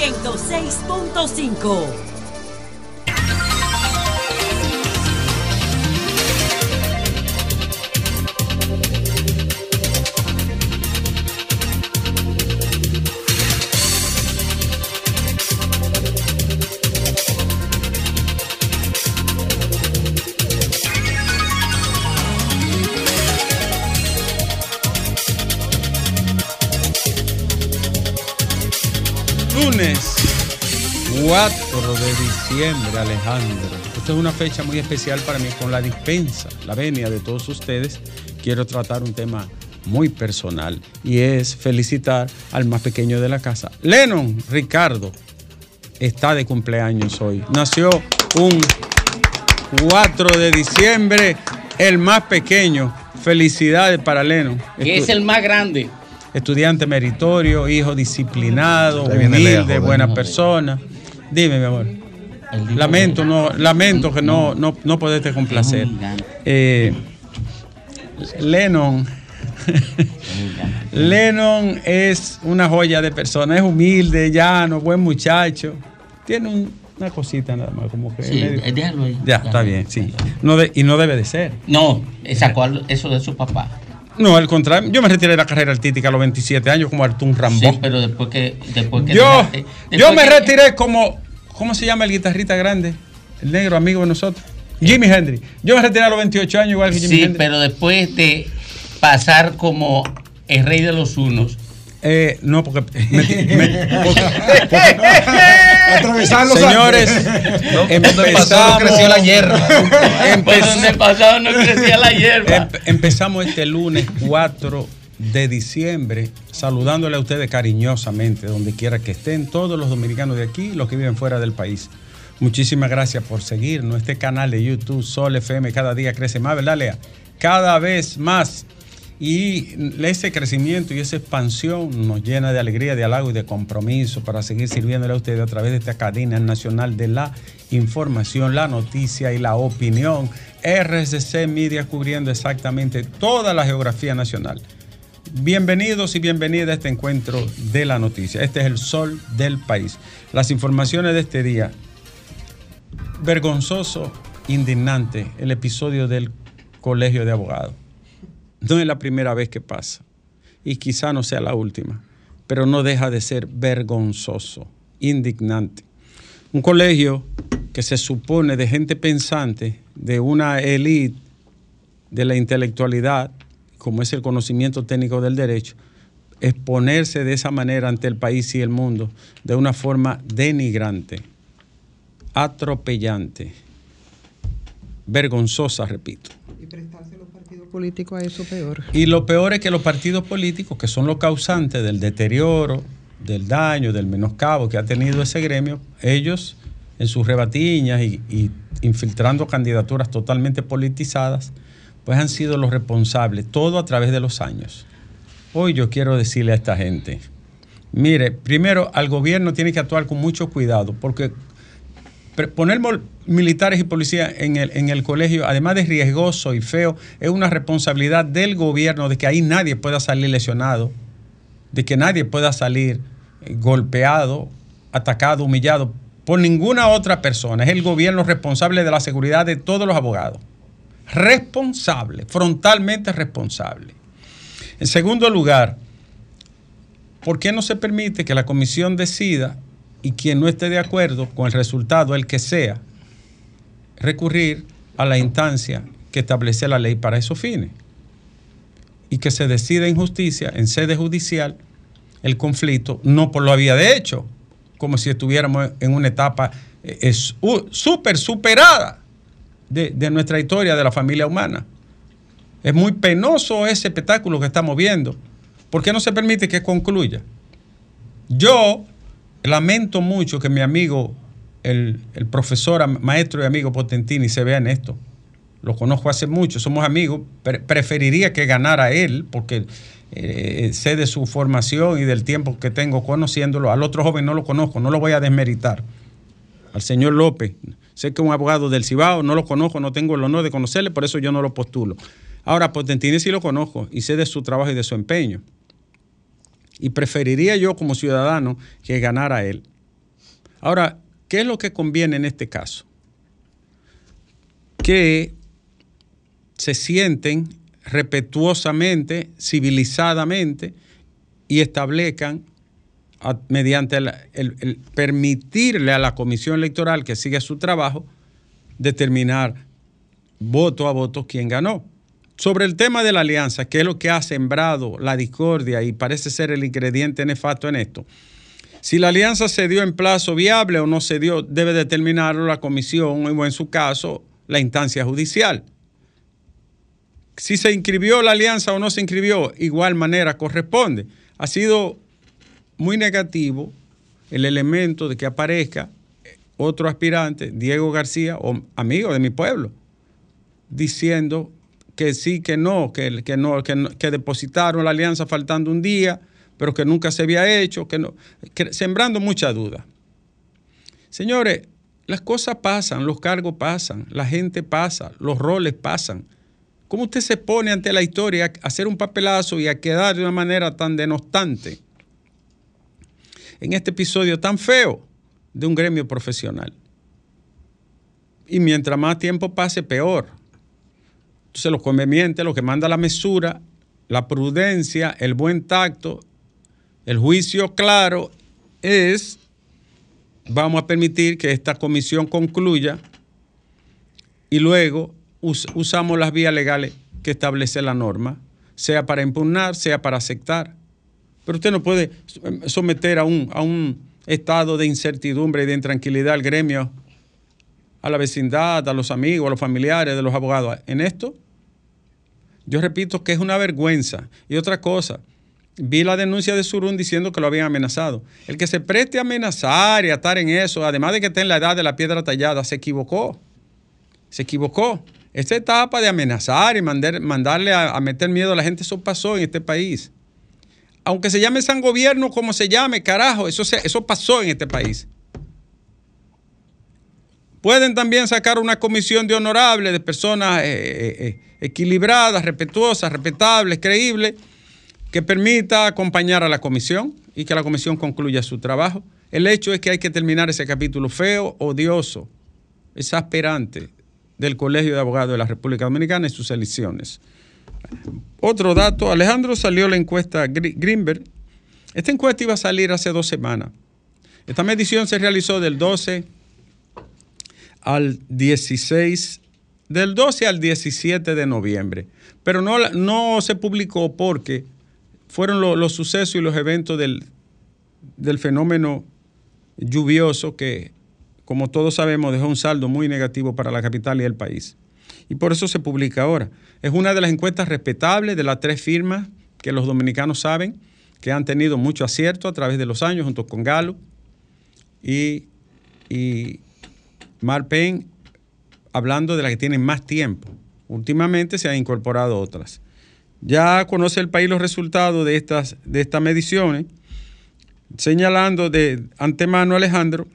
106.5. 4 de diciembre, Alejandro. Esta es una fecha muy especial para mí con la dispensa, la venia de todos ustedes. Quiero tratar un tema muy personal y es felicitar al más pequeño de la casa. Lennon Ricardo está de cumpleaños hoy. Nació un 4 de diciembre, el más pequeño. Felicidades para Lennon. Que es el más grande estudiante meritorio, hijo disciplinado, humilde, buena persona. Dime, mi amor. Lamento, no, lamento que no, no, no poderte complacer. Eh, Lennon. Lennon es una joya de persona, es humilde, llano, buen muchacho. Tiene una cosita nada más, como que. Sí, déjalo ahí. Ya, está bien, sí. No y no debe de ser. No, sacó eso de su papá. No, al contrario, yo me retiré de la carrera artística a los 27 años como Artún Rambó. Sí, pero después que... Después que yo yo me retiré como... ¿Cómo se llama el guitarrista grande? El negro amigo de nosotros. Jimi Hendrix. Yo me retiré a los 28 años igual que Jimi Hendrix. Sí, pero después de pasar como el rey de los unos eh, no, porque. Me, Señores, empezamos, creció la hierba. pasado no crecía la hierba. empezamos este lunes 4 de diciembre saludándole a ustedes cariñosamente, donde quiera que estén, todos los dominicanos de aquí, los que viven fuera del país. Muchísimas gracias por seguirnos. Este canal de YouTube, Sol FM, cada día crece más, ¿verdad, Lea? Cada vez más. Y ese crecimiento y esa expansión nos llena de alegría, de halago y de compromiso para seguir sirviéndole a ustedes a través de esta cadena nacional de la información, la noticia y la opinión. RCC Media cubriendo exactamente toda la geografía nacional. Bienvenidos y bienvenidas a este encuentro de la noticia. Este es el sol del país. Las informaciones de este día. Vergonzoso, indignante, el episodio del Colegio de Abogados. No es la primera vez que pasa y quizá no sea la última, pero no deja de ser vergonzoso, indignante. Un colegio que se supone de gente pensante, de una élite de la intelectualidad, como es el conocimiento técnico del derecho, exponerse de esa manera ante el país y el mundo de una forma denigrante, atropellante, vergonzosa, repito político a eso peor. Y lo peor es que los partidos políticos, que son los causantes del deterioro, del daño, del menoscabo que ha tenido ese gremio, ellos en sus rebatiñas y, y infiltrando candidaturas totalmente politizadas, pues han sido los responsables, todo a través de los años. Hoy yo quiero decirle a esta gente, mire, primero al gobierno tiene que actuar con mucho cuidado, porque poner militares y policías en el, en el colegio, además de riesgoso y feo, es una responsabilidad del gobierno de que ahí nadie pueda salir lesionado, de que nadie pueda salir eh, golpeado, atacado, humillado por ninguna otra persona. Es el gobierno responsable de la seguridad de todos los abogados. Responsable, frontalmente responsable. En segundo lugar, ¿por qué no se permite que la comisión decida y quien no esté de acuerdo con el resultado, el que sea, recurrir a la instancia que establece la ley para esos fines y que se decida en justicia, en sede judicial, el conflicto, no por lo había de hecho, como si estuviéramos en una etapa eh, súper superada de, de nuestra historia, de la familia humana. Es muy penoso ese espectáculo que estamos viendo. ¿Por qué no se permite que concluya? Yo lamento mucho que mi amigo, el, profesor, maestro y amigo Potentini, se vea en esto. Lo conozco hace mucho, somos amigos. preferiría que ganara él, porque eh, sé de su formación y del tiempo que tengo conociéndolo. Al otro joven no lo conozco, no lo voy a desmeritar. Al señor López, sé que un abogado del Cibao, no lo conozco, no tengo el honor de conocerle, por eso yo no lo postulo. Ahora, Potentini sí lo conozco y sé de su trabajo y de su empeño. Y preferiría yo como ciudadano que ganara él. Ahora, ¿qué es lo que conviene en este caso? Que se sienten respetuosamente, civilizadamente y establezcan mediante el, permitirle a la comisión electoral que siga su trabajo determinar voto a voto quién ganó. Sobre el tema de la alianza, que es lo que ha sembrado la discordia y parece ser el ingrediente nefasto en esto. Si la alianza se dio en plazo viable o no se dio, debe determinarlo la comisión o en su caso la instancia judicial. Si se inscribió la alianza o no se inscribió, igual manera corresponde. Ha sido muy negativo el elemento de que aparezca otro aspirante, Diego García, amigo de mi pueblo, diciendo que sí, que no, que, que no, que, depositaron la alianza faltando un día, pero que nunca se había hecho, que no, sembrando mucha duda. Señores, las cosas pasan, los cargos pasan, la gente pasa, los roles pasan. ¿Cómo usted se pone ante la historia a hacer un papelazo y a quedar de una manera tan denostante? En este episodio tan feo de un gremio profesional. Y mientras más tiempo pase, peor. Entonces, lo conveniente, lo que manda la mesura, la prudencia, el buen tacto, el juicio claro, es, vamos a permitir que esta comisión concluya y luego usamos las vías legales que establece la norma, sea para impugnar, sea para aceptar. Pero usted no puede someter a un, a un estado de incertidumbre y de intranquilidad al gremio, a la vecindad, a los amigos, a los familiares de los abogados. En esto, yo repito que es una vergüenza. Y otra cosa, vi la denuncia de Surún diciendo que lo habían amenazado. El que se preste a amenazar y a estar en eso, además de que esté en la edad de la piedra tallada, se equivocó. Se equivocó. Esta etapa de amenazar y mandarle a, a meter miedo a la gente, eso pasó en este país aunque se llame San Gobierno, como se llame, carajo, eso, eso pasó en este país. Pueden también sacar una comisión de honorables, de personas eh, eh, eh, equilibradas, respetuosas, respetables, creíbles, que permita acompañar a la comisión y que la comisión concluya su trabajo. El hecho es que hay que terminar ese capítulo feo, odioso, exasperante del Colegio de Abogados de la República Dominicana y sus elecciones. Otro dato, Alejandro salió la encuesta Greenberg. Esta encuesta iba a salir hace dos semanas. Esta medición se realizó del 12 al 16, del 12 al 17 de noviembre, pero no, no se publicó porque fueron los sucesos y los eventos del, del fenómeno lluvioso que, como todos sabemos, dejó un saldo muy negativo para la capital y el país y por eso se publica ahora. Es una de las encuestas respetables de las tres firmas que los dominicanos saben que han tenido mucho acierto a través de los años junto con Galo y, y Marpen, hablando de las que tienen más tiempo. Últimamente se han incorporado otras. Ya conoce el país los resultados de estas, de estas mediciones, señalando de antemano Alejandro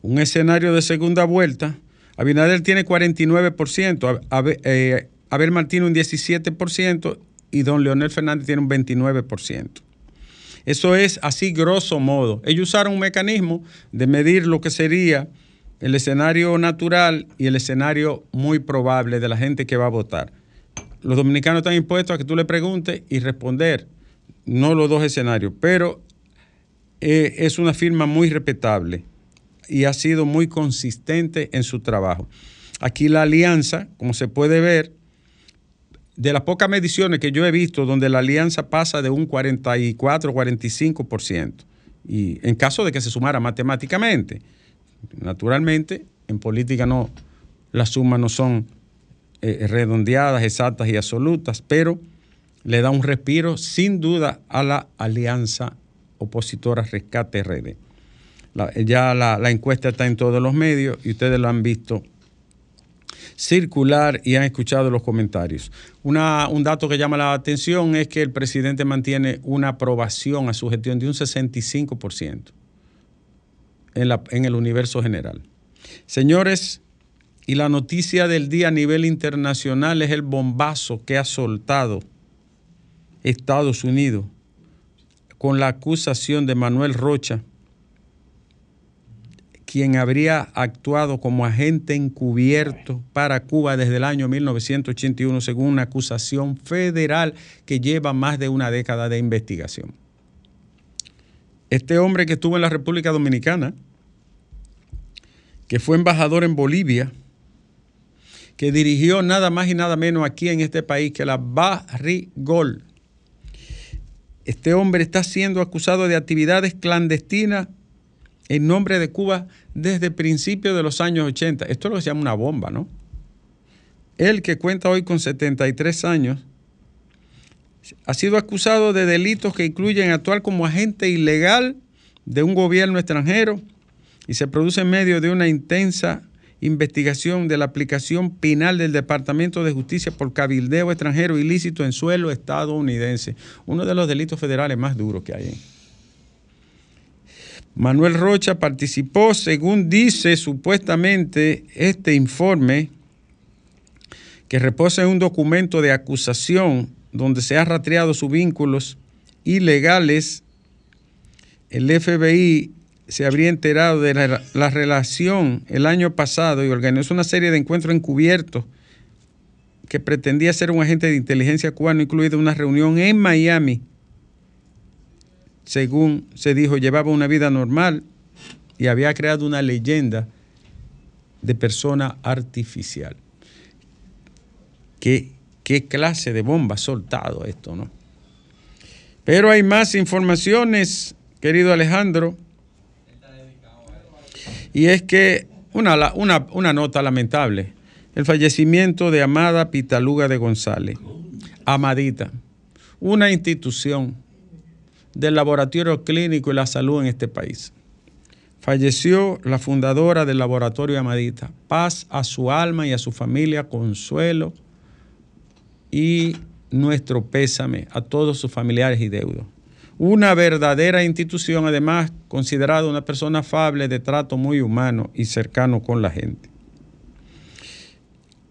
un escenario de segunda vuelta Abinader tiene 49%, eh, Abel Martín un 17% y don Leonel Fernández tiene un 29%. Eso es así grosso modo. Ellos usaron un mecanismo de medir lo que sería el escenario natural y el escenario muy probable de la gente que va a votar. Los dominicanos están impuestos a que tú le preguntes y responder, no los dos escenarios, pero eh, es una firma muy respetable y ha sido muy consistente en su trabajo. Aquí la alianza, como se puede ver, de las pocas mediciones que yo he visto donde la alianza pasa de un 44, 45%, y en caso de que se sumara matemáticamente, naturalmente, en política no, las sumas no son eh, redondeadas, exactas y absolutas, pero le da un respiro sin duda a la alianza opositora Rescate RD ya la, encuesta está en todos los medios y ustedes lo han visto circular y han escuchado los comentarios. un dato que llama la atención es que el presidente mantiene una aprobación a su gestión de un 65% en, la, en el universo general. Señores, y la noticia del día a nivel internacional es el bombazo que ha soltado Estados Unidos con la acusación de Manuel Rocha quien habría actuado como agente encubierto para Cuba desde el año 1981, según una acusación federal que lleva más de una década de investigación. Este hombre que estuvo en la República Dominicana, que fue embajador en Bolivia, que dirigió nada más y nada menos aquí en este país que la Barrigol. Este hombre está siendo acusado de actividades clandestinas en nombre de Cuba desde principios de los años 80. Esto es lo que se llama una bomba, ¿no? Él que cuenta hoy con 73 años, ha sido acusado de delitos que incluyen actuar como agente ilegal de un gobierno extranjero y se produce en medio de una intensa investigación de la aplicación penal del Departamento de Justicia por cabildeo extranjero ilícito en suelo estadounidense, uno de los delitos federales más duros que hay. Manuel Rocha participó, según dice supuestamente este informe, que reposa en un documento de acusación donde se ha rastreado sus vínculos ilegales. El FBI se habría enterado de la, relación el año pasado y organizó una serie de encuentros encubiertos que pretendía ser un agente de inteligencia cubano, incluida una reunión en Miami según se dijo, llevaba una vida normal y había creado una leyenda de persona artificial. ¿Qué, qué clase de bomba ha soltado esto, no? Pero hay más informaciones, querido Alejandro. Y es que una, una, una nota lamentable, el fallecimiento de Amada Pitaluga de González, Amadita, una institución del laboratorio clínico y la salud en este país. Falleció la fundadora del laboratorio Amadita. Paz a su alma y a su familia, consuelo y nuestro pésame a todos sus familiares y deudos. Una verdadera institución, además, considerada una persona afable, de trato muy humano y cercano con la gente.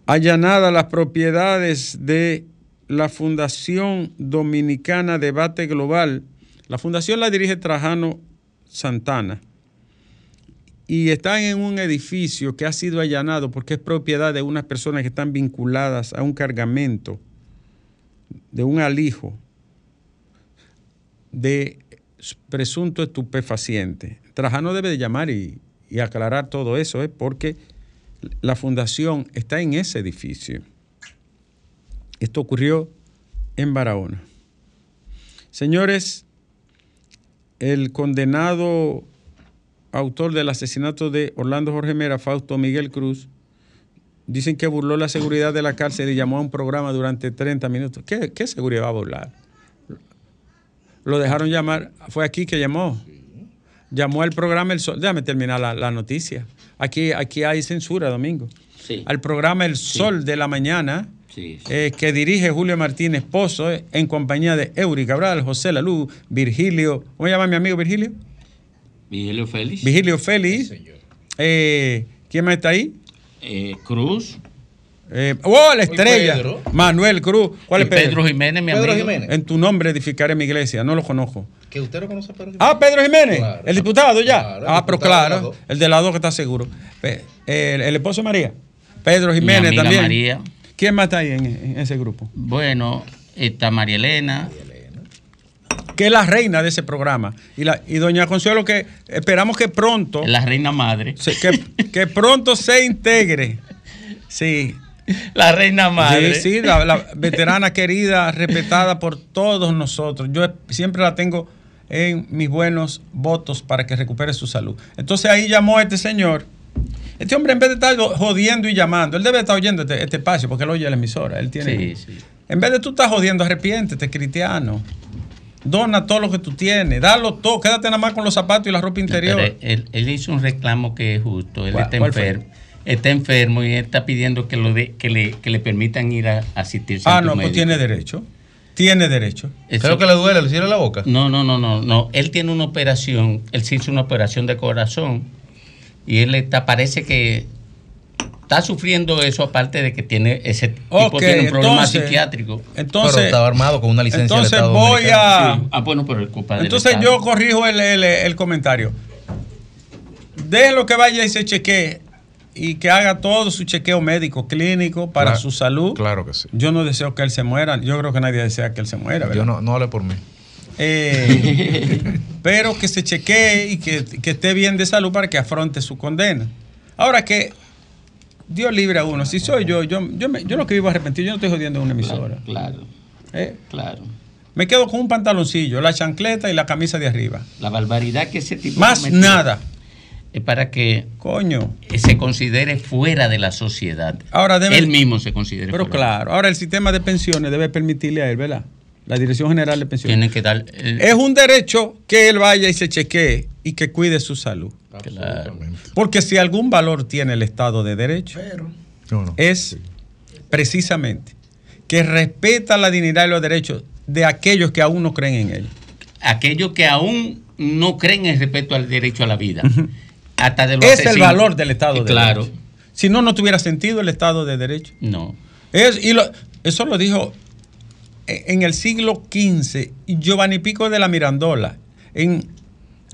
Allanada las propiedades de la Fundación Dominicana Debate Global, la fundación la dirige Trajano Santana y está en un edificio que ha sido allanado porque es propiedad de unas personas que están vinculadas a un cargamento de un alijo de presunto estupefaciente. Trajano debe de llamar y, aclarar todo eso, ¿eh? porque la fundación está en ese edificio. Esto ocurrió en Barahona. Señores, el condenado autor del asesinato de Orlando Jorge Mera, Fausto Miguel Cruz, dicen que burló la seguridad de la cárcel y llamó a un programa durante 30 minutos. ¿Qué, seguridad va a burlar? Lo dejaron llamar, fue aquí que llamó. Llamó al programa El Sol. Déjame terminar la, noticia. Aquí, aquí hay censura, Domingo. Al programa El Sol de la mañana eh, que dirige Julio Martínez Pozo eh, en compañía de Eury Cabral, José Lalú, Virgilio. ¿Cómo se llama mi amigo Virgilio? Virgilio Félix. Virgilio Félix. Eh, ¿Quién más está ahí? Cruz. oh, la estrella. Manuel Cruz. ¿Cuál es Pedro? Pedro Jiménez, mi Pedro Jiménez. En tu nombre edificaré mi iglesia. No lo conozco. ¿Que usted lo conoce a Pedro Jiménez? Ah, Pedro Jiménez. el diputado ya. ah, pero claro. El de la dos que está seguro. El, el esposo de María. Pedro Jiménez mi también. María. ¿Quién más está ahí en, ese grupo? Bueno, está María Elena. Que es la reina de ese programa. Y, la, y doña Consuelo, que esperamos que pronto. La reina madre. que, pronto se integre. Sí. La reina madre. Sí, sí, la, la, veterana querida, respetada por todos nosotros. Yo siempre la tengo en mis buenos votos para que recupere su salud. Entonces ahí llamó a este señor este hombre, en vez de estar jodiendo y llamando, él debe estar oyendo este, este espacio porque él oye la emisora. Él tiene. Sí, sí. En vez de tú estar jodiendo, arrepiéntete, cristiano. Dona todo lo que tú tienes, dalo todo, quédate nada más con los zapatos y la ropa interior. él, hizo un reclamo que es justo. Él está enfermo. Está enfermo y está pidiendo que, lo de, que, le, que le permitan ir a, asistirse. Ah, no, pues tiene derecho. Tiene derecho. ¿Qué que le duele? ¿Le cierra la boca? No, no, no, no, no. Él tiene una operación, él se hizo una operación de corazón y él está, parece que está sufriendo eso aparte de que tiene ese tipo tiene un problema psiquiátrico. Entonces, pero estaba armado con una licencia entonces voy a ah, bueno, pero el Entonces yo corrijo el, el, comentario. déjelo que vaya y se chequee y que haga todo su chequeo médico, clínico para Claro, su salud. Claro que sí. Yo no deseo que él se muera. Yo creo que nadie desea que él se muera. ¿verdad? Yo no, no hable por mí. Eh, pero que se chequee y que, que esté bien de salud para que afronte su condena. Ahora que Dios libre a uno. Si soy yo, yo, yo, me- yo lo que vivo arrepentido, yo no estoy jodiendo en una emisora. Claro, ¿eh? claro. Me quedo con un pantaloncillo, la chancleta y la camisa de arriba. La barbaridad que ese tipo Más cometió nada. Es para que Coño. se considere fuera de la sociedad. Ahora debe- Él mismo se considere Pero fuera. claro, ahora el sistema de pensiones debe permitirle a él, ¿verdad? La Dirección General de Pensiones. Tienen que dar. el- Es un derecho que él vaya y se chequee y que cuide su salud. claro. Porque si algún valor tiene el Estado de Derecho, No, no. es precisamente que respeta la dignidad y los derechos de aquellos que aún no creen en él. Aquellos que aún no creen en respeto al derecho a la vida. Hasta de los Es el valor del Estado de Claro. Derecho. Si no, no tuviera sentido el Estado de Derecho. No. Es, y lo- eso lo dijo en el siglo XV Giovanni Pico de la Mirandola, en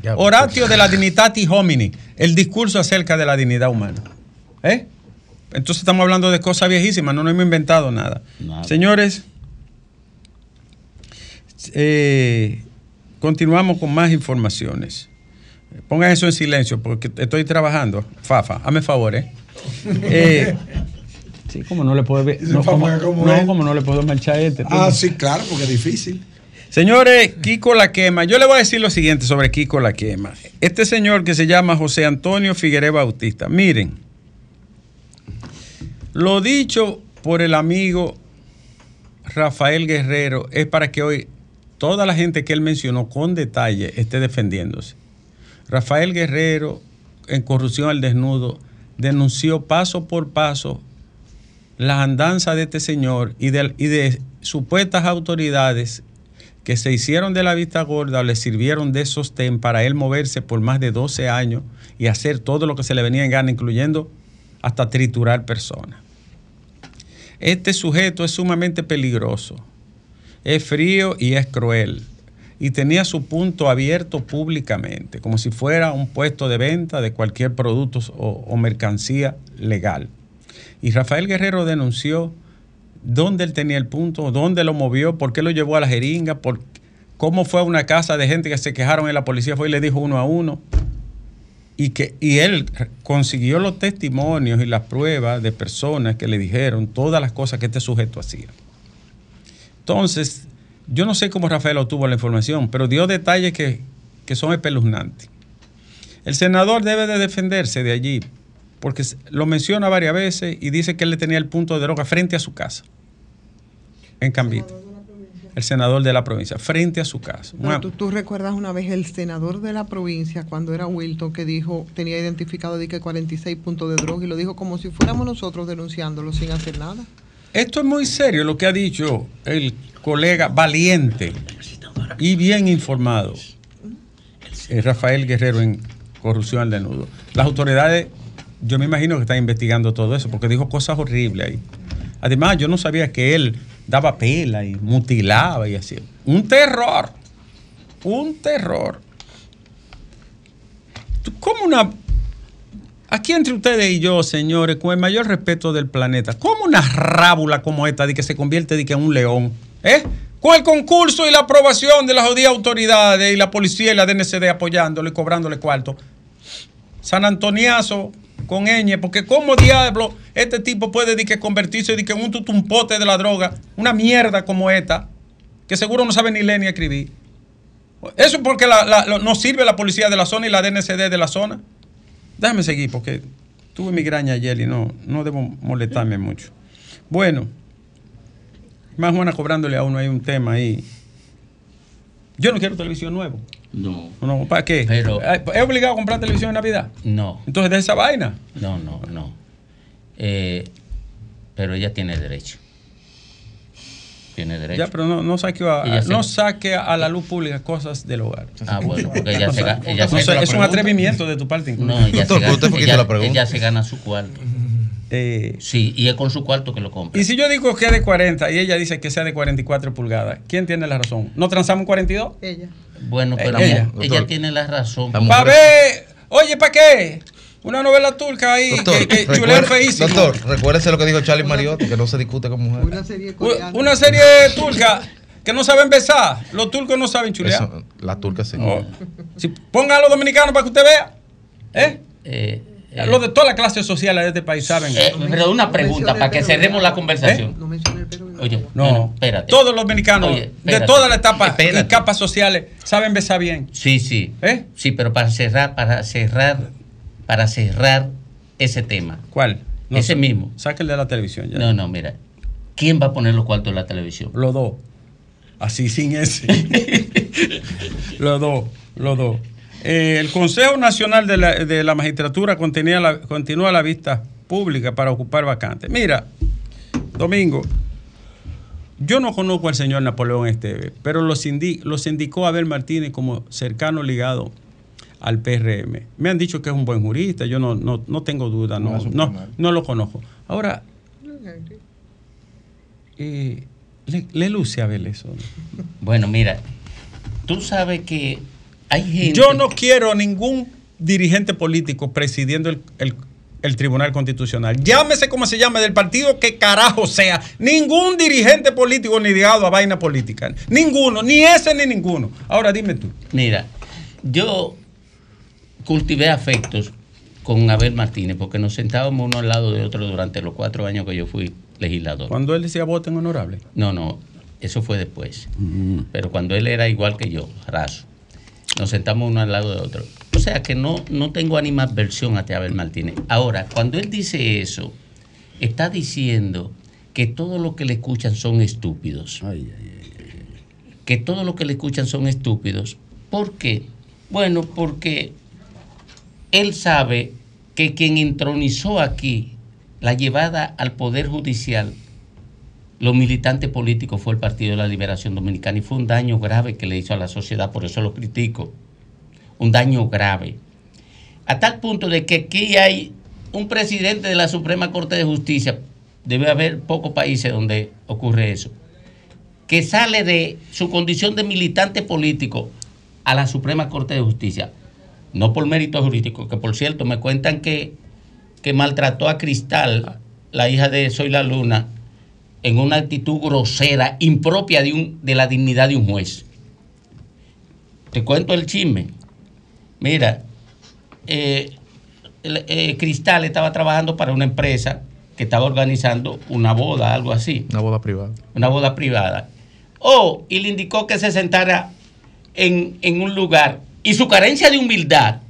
Ya, Horatio de la Dignitati Homini, el discurso acerca de la dignidad humana. ¿Eh? Entonces estamos hablando de cosas viejísimas, no nos hemos inventado nada. Nada. Señores, eh, continuamos con más informaciones. Pongan eso en silencio porque estoy trabajando. Fafa, hazme favor, ¿eh? Eh, sí, como no le puedo No, como, no, como no le puedo marchar a este. Ah, sí, claro, porque es difícil. Señores, Kiko La Quema, yo le voy a decir lo siguiente sobre Kiko La Quema. Este señor que se llama José Antonio Figueroa Bautista, miren, lo dicho por el amigo Rafael Guerrero es para que hoy toda la gente que él mencionó con detalle esté defendiéndose. Rafael Guerrero, en Corrupción al Desnudo, denunció paso por paso las andanzas de este señor y de, supuestas autoridades que se hicieron de la vista gorda o le sirvieron de sostén para él moverse por más de 12 años y hacer todo lo que se le venía en gana, incluyendo hasta triturar personas. Este sujeto es sumamente peligroso, es frío y es cruel. Y tenía su punto abierto públicamente, como si fuera un puesto de venta de cualquier producto o mercancía legal. Y Rafael Guerrero denunció dónde él tenía el punto, dónde lo movió, por qué lo llevó a la jeringa, por cómo fue a una casa de gente que se quejaron en la policía, fue y le dijo uno a uno. Y, que, y él consiguió los testimonios y las pruebas de personas que le dijeron todas las cosas que este sujeto hacía. Entonces, yo no sé cómo Rafael obtuvo la información, pero dio detalles que, que son espeluznantes. El senador debe de defenderse de allí, porque lo menciona varias veces y dice que él le tenía el punto de droga frente a su casa, en Cambito. El senador de la provincia, frente a su casa. Pero tú, tú recuerdas una vez el senador de la provincia, cuando era Wilton, que dijo, tenía identificado de que 46 puntos de droga y lo dijo como si fuéramos nosotros denunciándolo sin hacer nada. Esto es muy serio lo que ha dicho el colega valiente y bien informado, eh, Rafael Guerrero en Corrupción al Desnudo. Las autoridades, yo me imagino que están investigando todo eso, porque dijo cosas horribles ahí. Además, yo no sabía que él daba pela y mutilaba y así. Un terror, un terror. ¿Cómo una Aquí entre ustedes y yo, señores, con el mayor respeto del planeta, ¿cómo una rábula como esta de que se convierte de que en un león? ¿Eh? Con el concurso y la aprobación de las jodidas autoridades y la policía y la DNCD apoyándole y cobrándole cuarto. San Antoniazo con ñ, porque ¿cómo diablo este tipo puede de que convertirse de que en un tutumpote de la droga? Una mierda como esta, que seguro no sabe ni leer ni escribir. Eso es porque la- la- sirve la policía de la zona y la DNCD de la zona. Déjame seguir porque tuve migraña ayer y no, no debo molestarme mucho. Bueno, más buena cobrándole a uno hay un tema ahí. Yo no quiero televisión nuevo. No. No, ¿Para qué? Pero- ¿Es obligado a comprar televisión en Navidad? No. Entonces de esa vaina. No, no, no. Eh, pero ella tiene derecho. Tiene derecho. Ya, pero no, no, saque a, se- no saque a la luz pública cosas del hogar. Ah, bueno, porque ella se, ella No se- sé, es un atrevimiento de tu parte incluso. No, ella, se gana, ella- hizo la pregunta. ella se gana su cuarto. Eh, Sí, y es con su cuarto que lo compra. y si yo digo que es de 40 y ella dice que sea de 44 pulgadas, ¿quién tiene la razón? ¿No transamos en 42? Ella. Bueno, pero ella, ella, doctor. tiene la razón. Para ver, Oye, ¿para qué? Una novela turca ahí Doctor, que, que feísimo. doctor, recuérdese lo que dijo Charlie Mariotti, que no se discute con mujeres. Una serie coreana. Una serie turca que no saben besar. Los turcos no saben chulear. Eso, la turca sí. No. Si, ponga a los dominicanos para que usted vea. ¿Eh? Eh, eh, Los de todas las clases sociales de este país saben. eh, pero una pregunta para que cerremos la conversación. No mencioné pero. Oye, no, bueno, espérate. todos los dominicanos Oye, de todas las etapas y capas sociales saben besar bien. Sí, sí. ¿Eh? Sí, pero para cerrar, para cerrar, para cerrar ese tema. ¿Cuál? Ese mismo. Sáquenle de la televisión ya. No, no, mira. ¿Quién va a poner los cuartos en la televisión? Los dos. Así sin ese. los dos, los dos. Eh, el Consejo Nacional de la, de la Magistratura contenía la- continúa la vista pública para ocupar vacantes. Mira, Domingo, yo no conozco al señor Napoleón Esteve, pero los, indi- los indicó Abel Martínez como cercano ligado al PRM. Me han dicho que es un buen jurista, yo no, no, no tengo duda, no, No no, lo conozco. Ahora, eh, le, le luce a Abel eso. Bueno, mira, tú sabes que hay gente. Yo no quiero ningún dirigente político presidiendo el, el- el Tribunal Constitucional. Llámese como se llame, del partido que carajo sea. Ningún dirigente político ni ligado a vaina política. Ninguno, ni ese ni ninguno. Ahora dime tú. Mira, yo cultivé afectos con Abel Martínez porque nos sentábamos uno al lado de otro durante los cuatro años que yo fui legislador. Cuando él decía voten honorable. No, no, eso fue después. Pero cuando él era igual que yo, raso, nos sentamos uno al lado de otro. O sea que no, no tengo animadversión hacia Abel Martínez. Ahora, cuando él dice eso, está diciendo que todo lo que le escuchan son estúpidos. Que todo lo que le escuchan son estúpidos. ¿Por qué? Bueno, porque él sabe que quien entronizó aquí la llevada al Poder Judicial los militantes políticos fue el Partido de la Liberación Dominicana y fue un daño grave que le hizo a la sociedad, por eso lo critico. Un daño grave. A tal punto de que aquí hay un presidente de la Suprema Corte de Justicia, debe haber pocos países donde ocurre eso, que sale de su condición de militante político a la Suprema Corte de Justicia, no por mérito jurídico, que por cierto me cuentan que, que maltrató a Cristal, la hija de Soy la Luna, en una actitud grosera, impropia de, un, de la dignidad de un juez. Te cuento el chisme. Mira, eh, el- eh, Cristal estaba trabajando para una empresa que estaba organizando una boda, algo así, Una boda privada. una boda privada. Oh, y le indicó que se sentara en, en un lugar. Y su carencia de humildad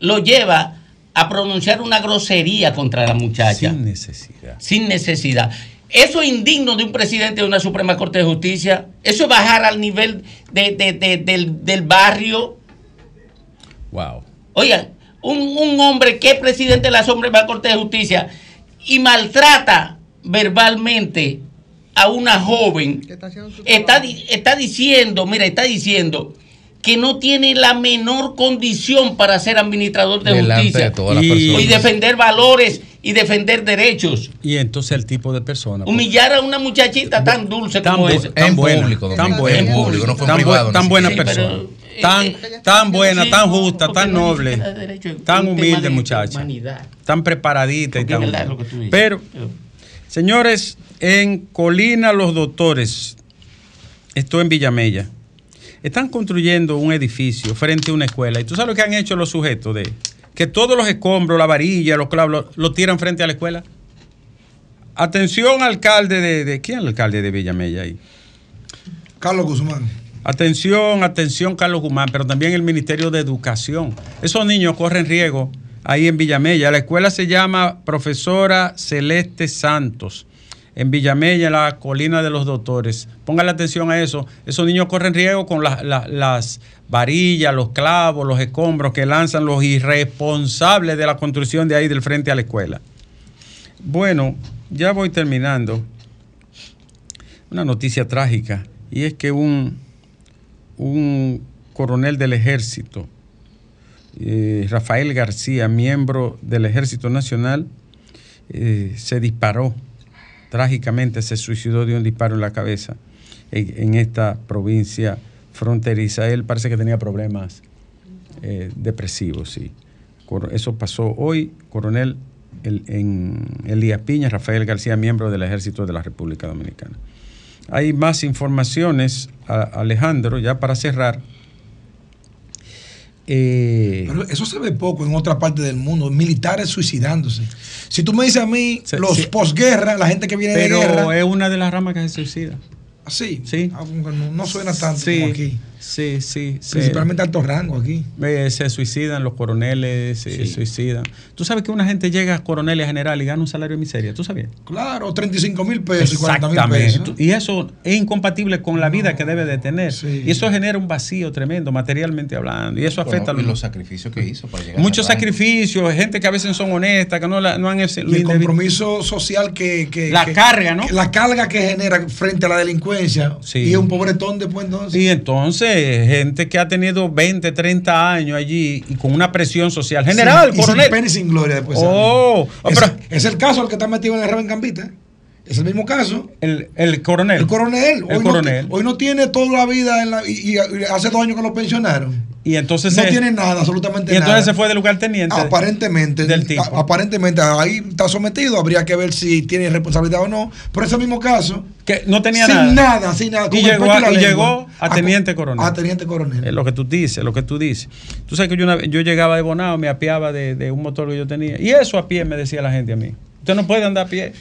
lo lleva a pronunciar una grosería contra la muchacha Sin necesidad. sin necesidad. Eso es indigno de un presidente de una Suprema Corte de Justicia. Eso es bajar al nivel de- de- de- del, del barrio. Wow. Oiga, un, un hombre que es presidente de la Suprema Corte de Justicia y maltrata verbalmente a una joven, está haciendo su está, está diciendo, mira, está diciendo que no tiene la menor condición para ser administrador de Delante justicia de Y- defender valores y defender derechos. Y entonces el tipo de persona. pues, Humillar a una muchachita tan dulce tan, como esa. tan En buena, público, tan buena, en público, no fue en tan, bu- buena persona, pero, tan, eh, tan buena, Sí, tan justa, tan noble, derecho, tan humilde de muchacha, humanidad. tan preparadita y tan. Pero, señores, en Colina Los Doctores, esto en Villamella, están construyendo un edificio frente a una escuela. ¿Y tú sabes lo que han hecho los sujetos de que todos los escombros, la varilla, los clavos, lo, lo tiran frente a la escuela? Atención, alcalde de, de ¿quién es el alcalde de Villamella ahí? Carlos Guzmán. Atención, atención, Carlos Guzmán, pero también el Ministerio de Educación. Esos niños corren riesgo ahí en Villamella. La escuela se llama Profesora Celeste Santos, en Villamella, en la colina de los doctores. Póngale atención a eso. Esos niños corren riesgo con la- la- las varillas, los clavos, los escombros que lanzan los irresponsables de la construcción de ahí del frente a la escuela. Bueno, ya voy terminando. Una noticia trágica, y es que un, un coronel del ejército, eh, Rafael García, miembro del Ejército Nacional, eh, se disparó, trágicamente se suicidó de un disparo en la cabeza en, esta provincia fronteriza. Él parece que tenía problemas eh, depresivo, sí. Eso pasó hoy, coronel en Elías Piña, Rafael García, miembro del Ejército de la República Dominicana. Hay más informaciones, Alejandro, ya para cerrar. Eh, Pero eso se ve poco en otra parte del mundo, militares suicidándose. Si tú me dices a mí, los posguerra, la gente que viene de guerra. Pero es una de las ramas que se suicida. ¿Sí? Sí. Ah, no, suena tanto como aquí. Sí, sí. Principalmente alto rango aquí. se suicidan los coroneles, se suicidan. Tú sabes que una gente llega a coronel y a general y gana un salario de miseria, ¿tú sabías? Claro, 35 mil pesos y 40 mil pesos. Y eso es incompatible con la vida que debe de tener. Y eso genera un vacío tremendo, materialmente hablando. Y eso afecta a los, sacrificios que hizo para llegar Muchos sacrificios, gente que a veces son honestas, que no, la, no han... Y el compromiso social que, que La carga, ¿no? la carga que genera frente a la delincuencia. Y un pobretón después entonces. Y entonces gente que ha tenido 20, 30 años allí y con una presión social general, coronel. sin pena y sin gloria después. Oh, es, el caso el que está metido en el Reven Gambita. Es el mismo caso. El, el coronel. El coronel. Hoy, No, hoy no tiene toda la vida en la, y, hace dos años que lo pensionaron. Y entonces no tiene nada, absolutamente nada. Y entonces se fue de lugar teniente. Aparentemente. Del tipo. aparentemente ahí está sometido. Habría que ver si tiene responsabilidad o no. Por ese mismo caso. Que no tenía sin nada. nada. Sin nada. Y, llegó, y llegó, a teniente coronel. A teniente coronel. Es lo que tú dices, lo que tú dices. Tú sabes que yo, yo llegaba de Bonao, me apiaba de, de un motor que yo tenía. Y eso a pie me decía la gente a mí. Usted no puede andar a pie.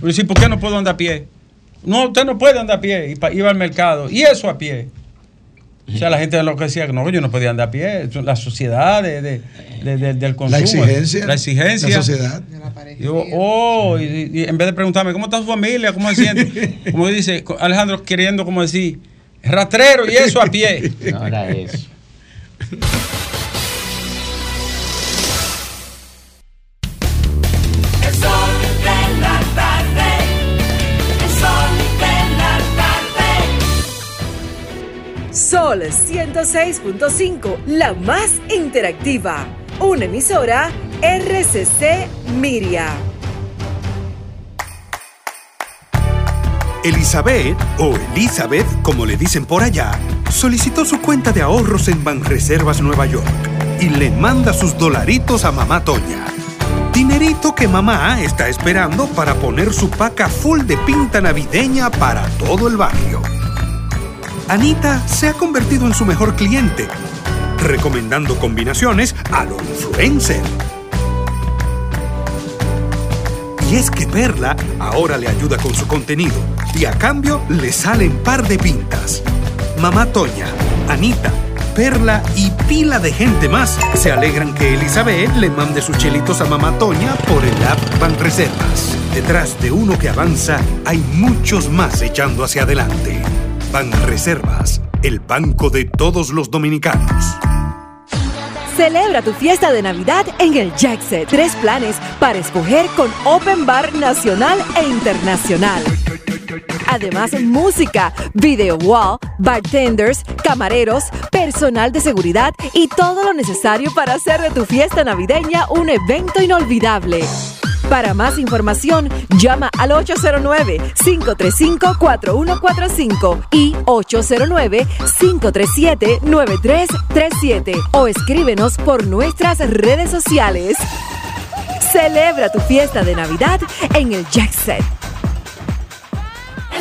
Yo decía, ¿por qué no puedo andar a pie? No, usted no puede andar a pie. Iba al mercado. Y eso a pie. O sea, la gente lo que decía que no, yo no podía andar a pie. La sociedad de, del consumo. La exigencia. La exigencia. La sociedad. Yo, oh, y, en vez de preguntarme, ¿cómo está su familia? ¿Cómo se siente? Como dice Alejandro, queriendo como decir, rastrero y eso a pie. Ahora eso. Sol 106.5, la más interactiva. Una emisora RCC Miria. Elizabeth, o Elizabeth, como le dicen por allá, solicitó su cuenta de ahorros en Banreservas Nueva York y le manda sus dolaritos a mamá Toña. Dinerito que mamá está esperando para poner su paca full de pinta navideña para todo el barrio. Anita se ha convertido en su mejor cliente, recomendando combinaciones a lo influencer. Y es que Perla ahora le ayuda con su contenido y a cambio le salen par de pintas. Mamá Toña, Anita, Perla y pila de gente más se alegran que Elizabeth le mande sus chelitos a Mamá Toña por el app Banreservas. Detrás de uno que avanza hay muchos más echando hacia adelante. Reservas, el banco de todos los dominicanos. Celebra tu fiesta de Navidad en el Jackset. Tres planes para escoger con Open Bar nacional e internacional. Además, música, video wall, bartenders, camareros, personal de seguridad y todo lo necesario para hacer de tu fiesta navideña un evento inolvidable. Para más información, llama al 809-535-4145 y 809-537-9337 o escríbenos por nuestras redes sociales. Celebra tu fiesta de Navidad en el Jackset.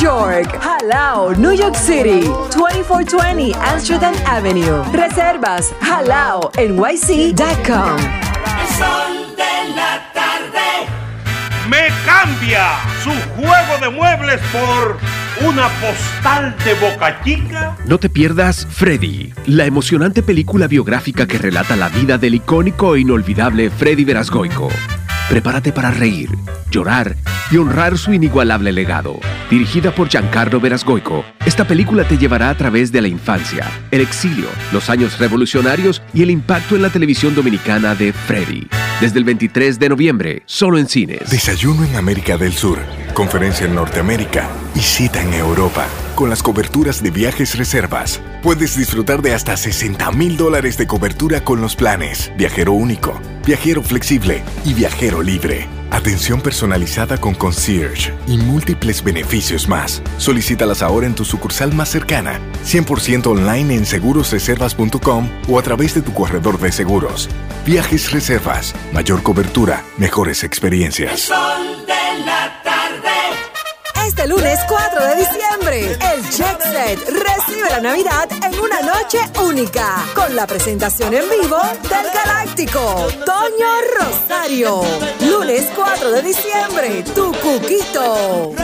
York. Jalao, New York City, 2420 Amsterdam Avenue. Reservas halao nyc.com. El sol de la tarde. Me cambia su juego de muebles por una postal de boca chica. No te pierdas Freddy, la emocionante película biográfica que relata la vida del icónico e inolvidable Freddy Verasgoico. Prepárate para reír, llorar y honrar su inigualable legado. Dirigida por Giancarlo Verasgoico, esta película te llevará a través de la infancia, el exilio, los años revolucionarios y el impacto en la televisión dominicana de Freddy. Desde el 23 de noviembre, solo en cines. Desayuno en América del Sur, conferencia en Norteamérica y cita en Europa. Con las coberturas de viajes reservas, puedes disfrutar de hasta 60 mil dólares de cobertura con los planes Viajero Único, Viajero Flexible y Viajero Libre. Atención personalizada con concierge y múltiples beneficios más. Solicítalas ahora en tu sucursal más cercana, 100% online en segurosreservas.com o a través de tu corredor de seguros. Viajes Reservas, mayor cobertura, mejores El experiencias. sol de la tarde. Este lunes 4 de diciembre, el Jet Set recibe la Navidad en una noche única con la presentación en vivo del Galáctico, Toño Rosario. Lunes 4 de diciembre, tu Cuquito.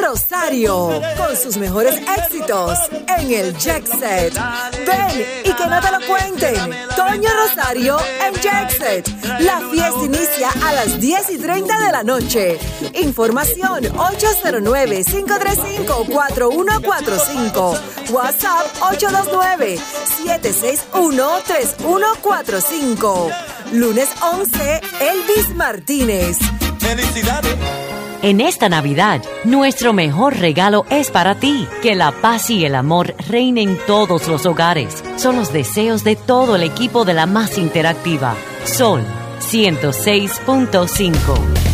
Rosario, con sus mejores éxitos en el Jet Set. Ven y que no te lo cuenten. Toño Rosario en Jet Set. La fiesta inicia a las 10 y 30 de la noche. Información 809-535-4145. WhatsApp 829-761-3145. Lunes 11, Elvis Martínez. Felicidades. En esta Navidad, nuestro mejor regalo es para ti. Que la paz y el amor reinen en todos los hogares. Son los deseos de todo el equipo de la más interactiva. Sol 106.5.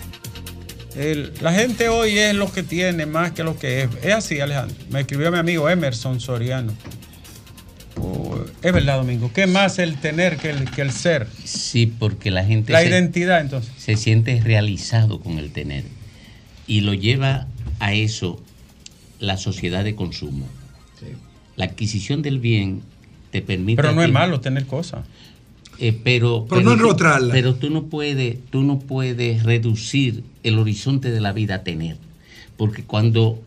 El- la gente hoy es lo que tiene más que lo que es. Es así, Alejandro. Me escribió mi amigo Emerson Soriano. Oh, es verdad, Domingo. ¿Qué más el tener que el, que el ser? Sí, porque la gente La se, identidad, entonces. se siente realizado con el tener. Y lo lleva a eso la sociedad de consumo. La adquisición del bien te permite... Pero no es malo tener cosas. Eh, pero, Pero no tú- enrotrarla. Pero tú no puedes, tú no puedes reducir el horizonte de la vida a tener. Porque cuando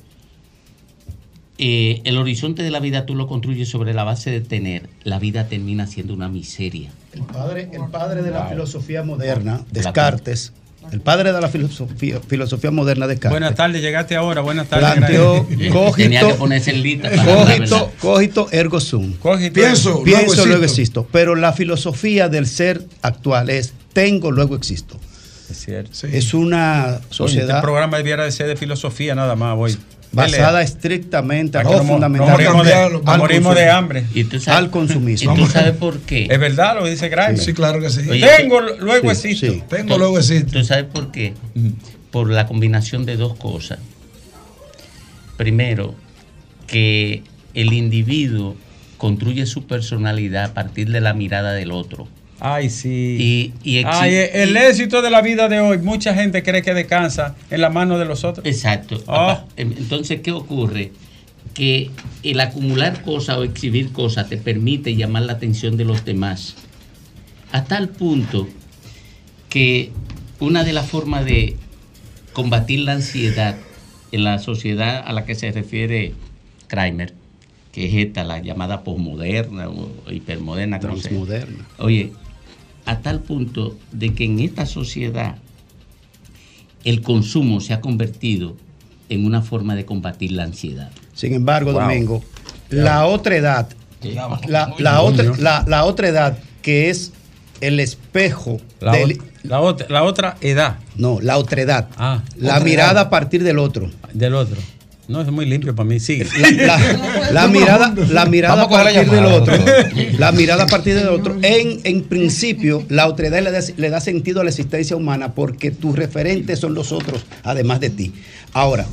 eh, el horizonte de la vida tú lo construyes sobre la base de tener, la vida termina siendo una miseria. El padre, el padre de la Wow. filosofía moderna, Descartes, el padre de la filosofía, filosofía moderna, Descartes. Buenas tardes, llegaste ahora. Buenas tardes. Planteó cogito, cogito, cogito ergo sum. Cogito, pienso, luego pienso, existo. luego existo. Pero la filosofía del ser actual es tengo, luego existo. Es cierto. Es una Oye, sociedad Este programa debiera de ser de filosofía nada más, voy. Basada estrictamente, Para no fundamentalmente no morimos de- al no morimos de hambre. Y tú sabes- al consumismo. ¿Y tú sabes por qué? Es verdad lo que dice Grimes. Sí, claro que sí. Oye, Tengo, luego Sí, existo. sí. Tengo, luego existo. ¿Tú sabes por qué? Por la combinación de dos cosas. Primero, que el individuo construye su personalidad a partir de la mirada del otro. Ay, sí. Y, y exi- Ay, el y- éxito de la vida de hoy, mucha gente cree que descansa en la mano de los otros. Exacto. Em- Entonces, ¿qué ocurre? Que el acumular cosas o exhibir cosas te permite llamar la atención de los demás. A tal punto que una de las formas de combatir la ansiedad en la sociedad a la que se refiere Kramer, que es esta, la llamada posmoderna o hipermoderna. Transmoderna. Oye, a tal punto de que en esta sociedad el consumo se ha convertido en una forma de combatir la ansiedad. Sin embargo, Wow. Domingo, la otra edad, la, la otra, la, la otra edad que es el espejo La, del- ot- la otra, la otra edad. no, la otra edad. Ah, la otra mirada edad. a partir del otro. Del otro. No, es muy limpio para mí. Sigue. La, la mirada, la mirada a Vamos a partir del otro. La mirada a partir del otro. En, en principio, la otredad le da, le da sentido a la existencia humana porque tus referentes son los otros, además de ti. Ahora,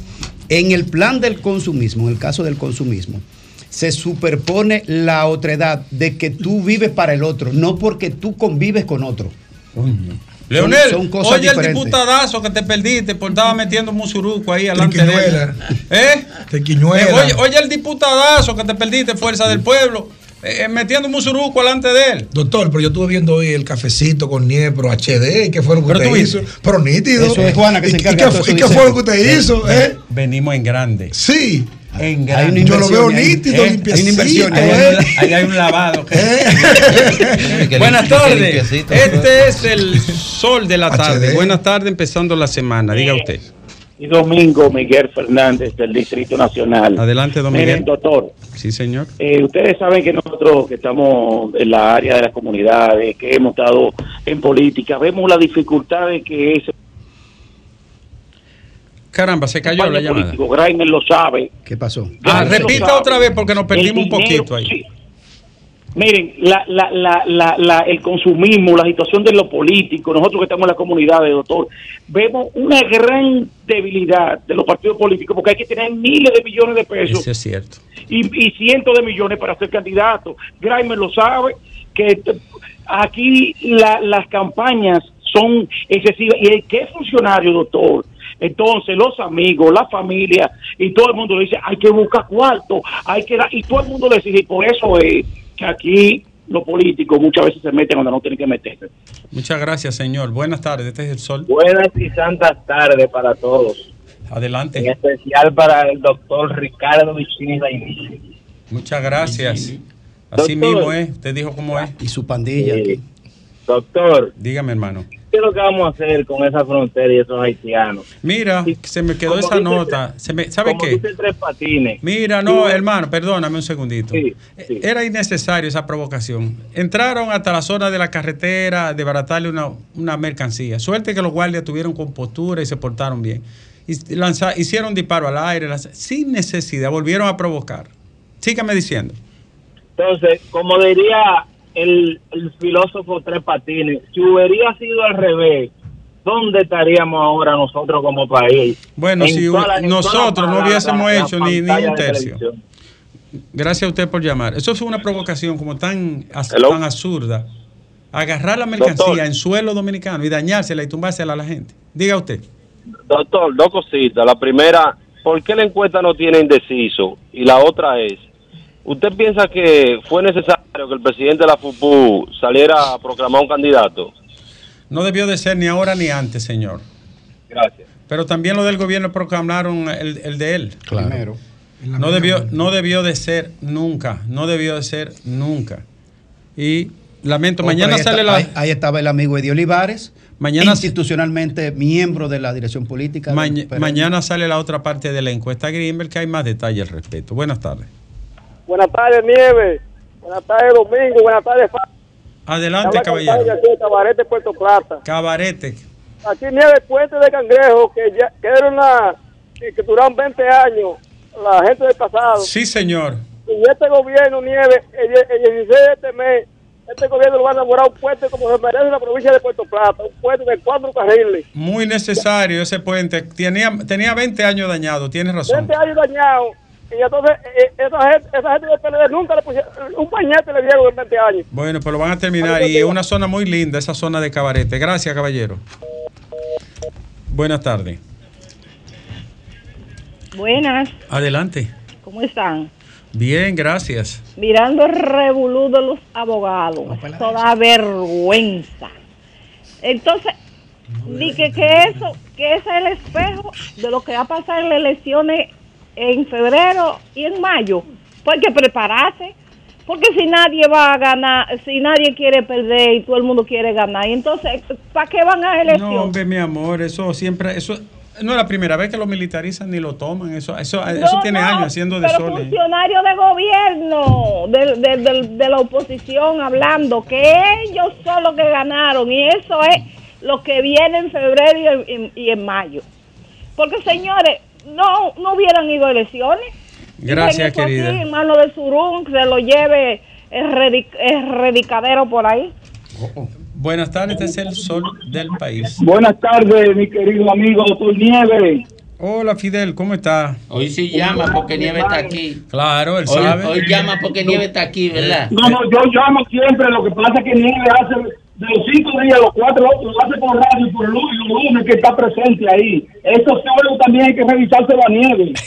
en el plan del consumismo, en el caso del consumismo, se superpone la otredad de que tú vives para el otro, no porque tú convives con otro. Leonel, Son- son cosas oye el diputadazo que te perdiste por estar metiendo musuruco ahí alante de él. ¿Eh? Eh, oye, oye el diputadazo que te perdiste, Fuerza del Pueblo, eh, eh, metiendo musuruco alante de él. Doctor, pero yo estuve viendo hoy el cafecito con Niepro HD, ¿qué fue lo que Pero usted tú hizo? viste. Pero nítido. Eso es Juana que se ¿Y- encarga ¿Y, de qué, todo y qué fue lo que usted hizo? ven- eh? Venimos en grande. Sí. En Hay una Yo lo veo nítido, Eh, limpiecito. hay una inversión Ahí hay, un- hay lavado. Que Buenas tardes. Este es el sol de la tarde. HD. Buenas tardes, empezando la semana. Diga usted. Y Domingo Miguel Fernández del Distrito Nacional. Adelante, don Miren, doctor, Sí, señor. eh, ustedes saben que nosotros que estamos en la área de las comunidades, que hemos estado en política, vemos la dificultad de que ese Caramba, se cayó la llamada. político, Graimer lo sabe. ¿Qué pasó? Ah, repita otra vez porque nos perdimos un poquito ahí. sí. Miren, la, la, la, la, la- el consumismo, la situación de lo político, nosotros que estamos en la comunidad, doctor, vemos una gran debilidad de los partidos políticos porque hay que tener miles de millones de pesos Eso es cierto. y, y cientos de millones para ser candidato. Grimer lo sabe, que aquí la- las campañas son excesivas. ¿Y el qué funcionario, doctor? Entonces, los amigos, la familia y todo el mundo le dice, hay que buscar cuarto, hay que dar, y todo el mundo le dice, y por eso es que aquí los políticos muchas veces se meten donde no tienen que meterse. Muchas gracias, señor. Buenas tardes. Este es el sol. Buenas y santas tardes para todos. En Adelante. especial para el doctor Ricardo Vicini. Muchas gracias. Así Doctor. mismo es. Usted dijo cómo es. Y su pandilla. Eh, doctor, Dígame, hermano. ¿Qué es lo que vamos a hacer con esa frontera y esos haitianos? Mira, se me quedó esa nota. Se me, ¿Sabe Como qué? dice Tres Patines. Mira, no, Sí. hermano, perdóname un segundito. Sí, Eh, Era innecesario esa provocación. Entraron hasta la zona de la carretera de baratarle una, una mercancía. Suerte que los guardias tuvieron compostura y se portaron bien. Y lanza- hicieron disparo al aire, sin necesidad, volvieron a provocar. Sígame diciendo. Entonces, como diría el, el filósofo Tres Patines, si hubiera sido al revés, ¿dónde estaríamos ahora nosotros como país? Bueno, En si toda nosotros no hubiésemos la- la hecho ni, ni un tercio. Gracias a usted por llamar. Eso fue una provocación como tan, Hello. tan absurda. Agarrar la mercancía Doctor. en suelo dominicano y dañársela y tumbársela a la gente. Diga usted. Doctor, dos cositas. La primera, ¿por qué la encuesta no tiene indeciso? Y la otra es, ¿usted piensa que fue necesario que el presidente de la FUPU saliera a proclamar un candidato? No debió de ser ni ahora ni antes, señor. Gracias. Pero también lo del gobierno proclamaron el, el de él. Primero. No debió, no debió de ser nunca. No debió de ser nunca. Y lamento, Oh, mañana ahí sale está- la... Ahí, ahí estaba el amigo Eddie Olivares, Mañana- institucionalmente miembro de la dirección política. mañana sale la otra parte de la encuesta Greenberg, que hay más detalle al respecto. Buenas tardes. Buenas tardes, Nieve. Buenas tardes, Domingo. Buenas tardes, Adelante, Habla caballero. Aquí Cabarete, Puerto Plata. Cabarete. Aquí Nieve Puente de Cangrejo, que, ya, que era una. que, duraron 20 años, la gente del pasado. Sí, señor. Y este gobierno, Nieve, el, el 16 de este mes, este gobierno lo va a enamorar un puente como se merece la provincia de Puerto Plata, un puente de cuatro carriles. Muy necesario ese puente. Tenía, tenía 20 años dañado, tienes razón. 20 años dañados Y entonces, eh, esa gente, esa gente del PLD nunca le pusieron, un pañete le dieron en 20 años. Bueno, pero lo van a terminar y es una zona muy linda, esa zona de Cabarete. Gracias, caballero. Buenas tardes. Buenas, Adelante. ¿cómo están? Bien, gracias. Mirando el revolú de los abogados. Eso da vergüenza. Entonces, di que, que eso, que ese es el espejo de lo que va a pasar en las elecciones en febrero y en mayo. Pues hay que prepararse. Porque si nadie va a ganar, si nadie quiere perder y todo el mundo quiere ganar, y entonces, ¿para qué van a No, elecciones? hombre, mi amor, eso siempre, eso no es la primera vez que lo militarizan ni lo toman. Eso, eso, eso No, tiene no, años haciendo de pero funcionarios de gobierno de, de- de- de la oposición hablando que ellos son los que ganaron y eso es lo que viene en febrero y en, y en mayo. Porque señores, no, no hubieran ido a elecciones. Gracias, querida. así, en mano de Surún, se lo lleve el, redic- el redicadero por ahí. Buenas tardes, este es el sol del país. Buenas tardes, mi querido amigo doctor Nieves. Hola, Fidel, ¿cómo está? Hoy sí llama porque Nieve está aquí. Claro, él Hoy, sabe. hoy llama porque Nieve está aquí, ¿verdad? No, no, yo llamo siempre, lo que pasa es que Nieves hace de los cinco días, los cuatro lo hace por radio y por luz y los lunes que está presente ahí. Esos sueldos también hay que revisarse la nieve.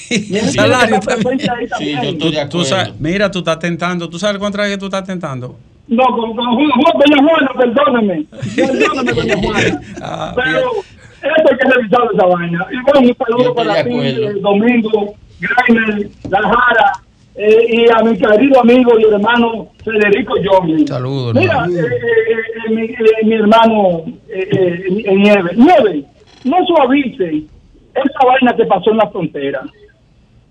Salario Sí, yo también. estoy de Tú acuerdo. sabes- mira, tú estás tentando. ¿Tú sabes contra qué tú estás tentando? No, con, con, con, con doña Juana, perdóneme. Perdóneme, doña Juana. Ah, Pero eso hay que revisar esa vaina. Y bueno, un Yo saludo estoy para de ti, acuerdo. Domingo, Grainer, La Jara, eh, y a mi querido amigo y hermano Federico Jordi. Saludos, Mira, eh, eh, eh, mi, eh, mi hermano eh, eh, Nieves, Nieves, no suavice esa vaina que pasó en la frontera.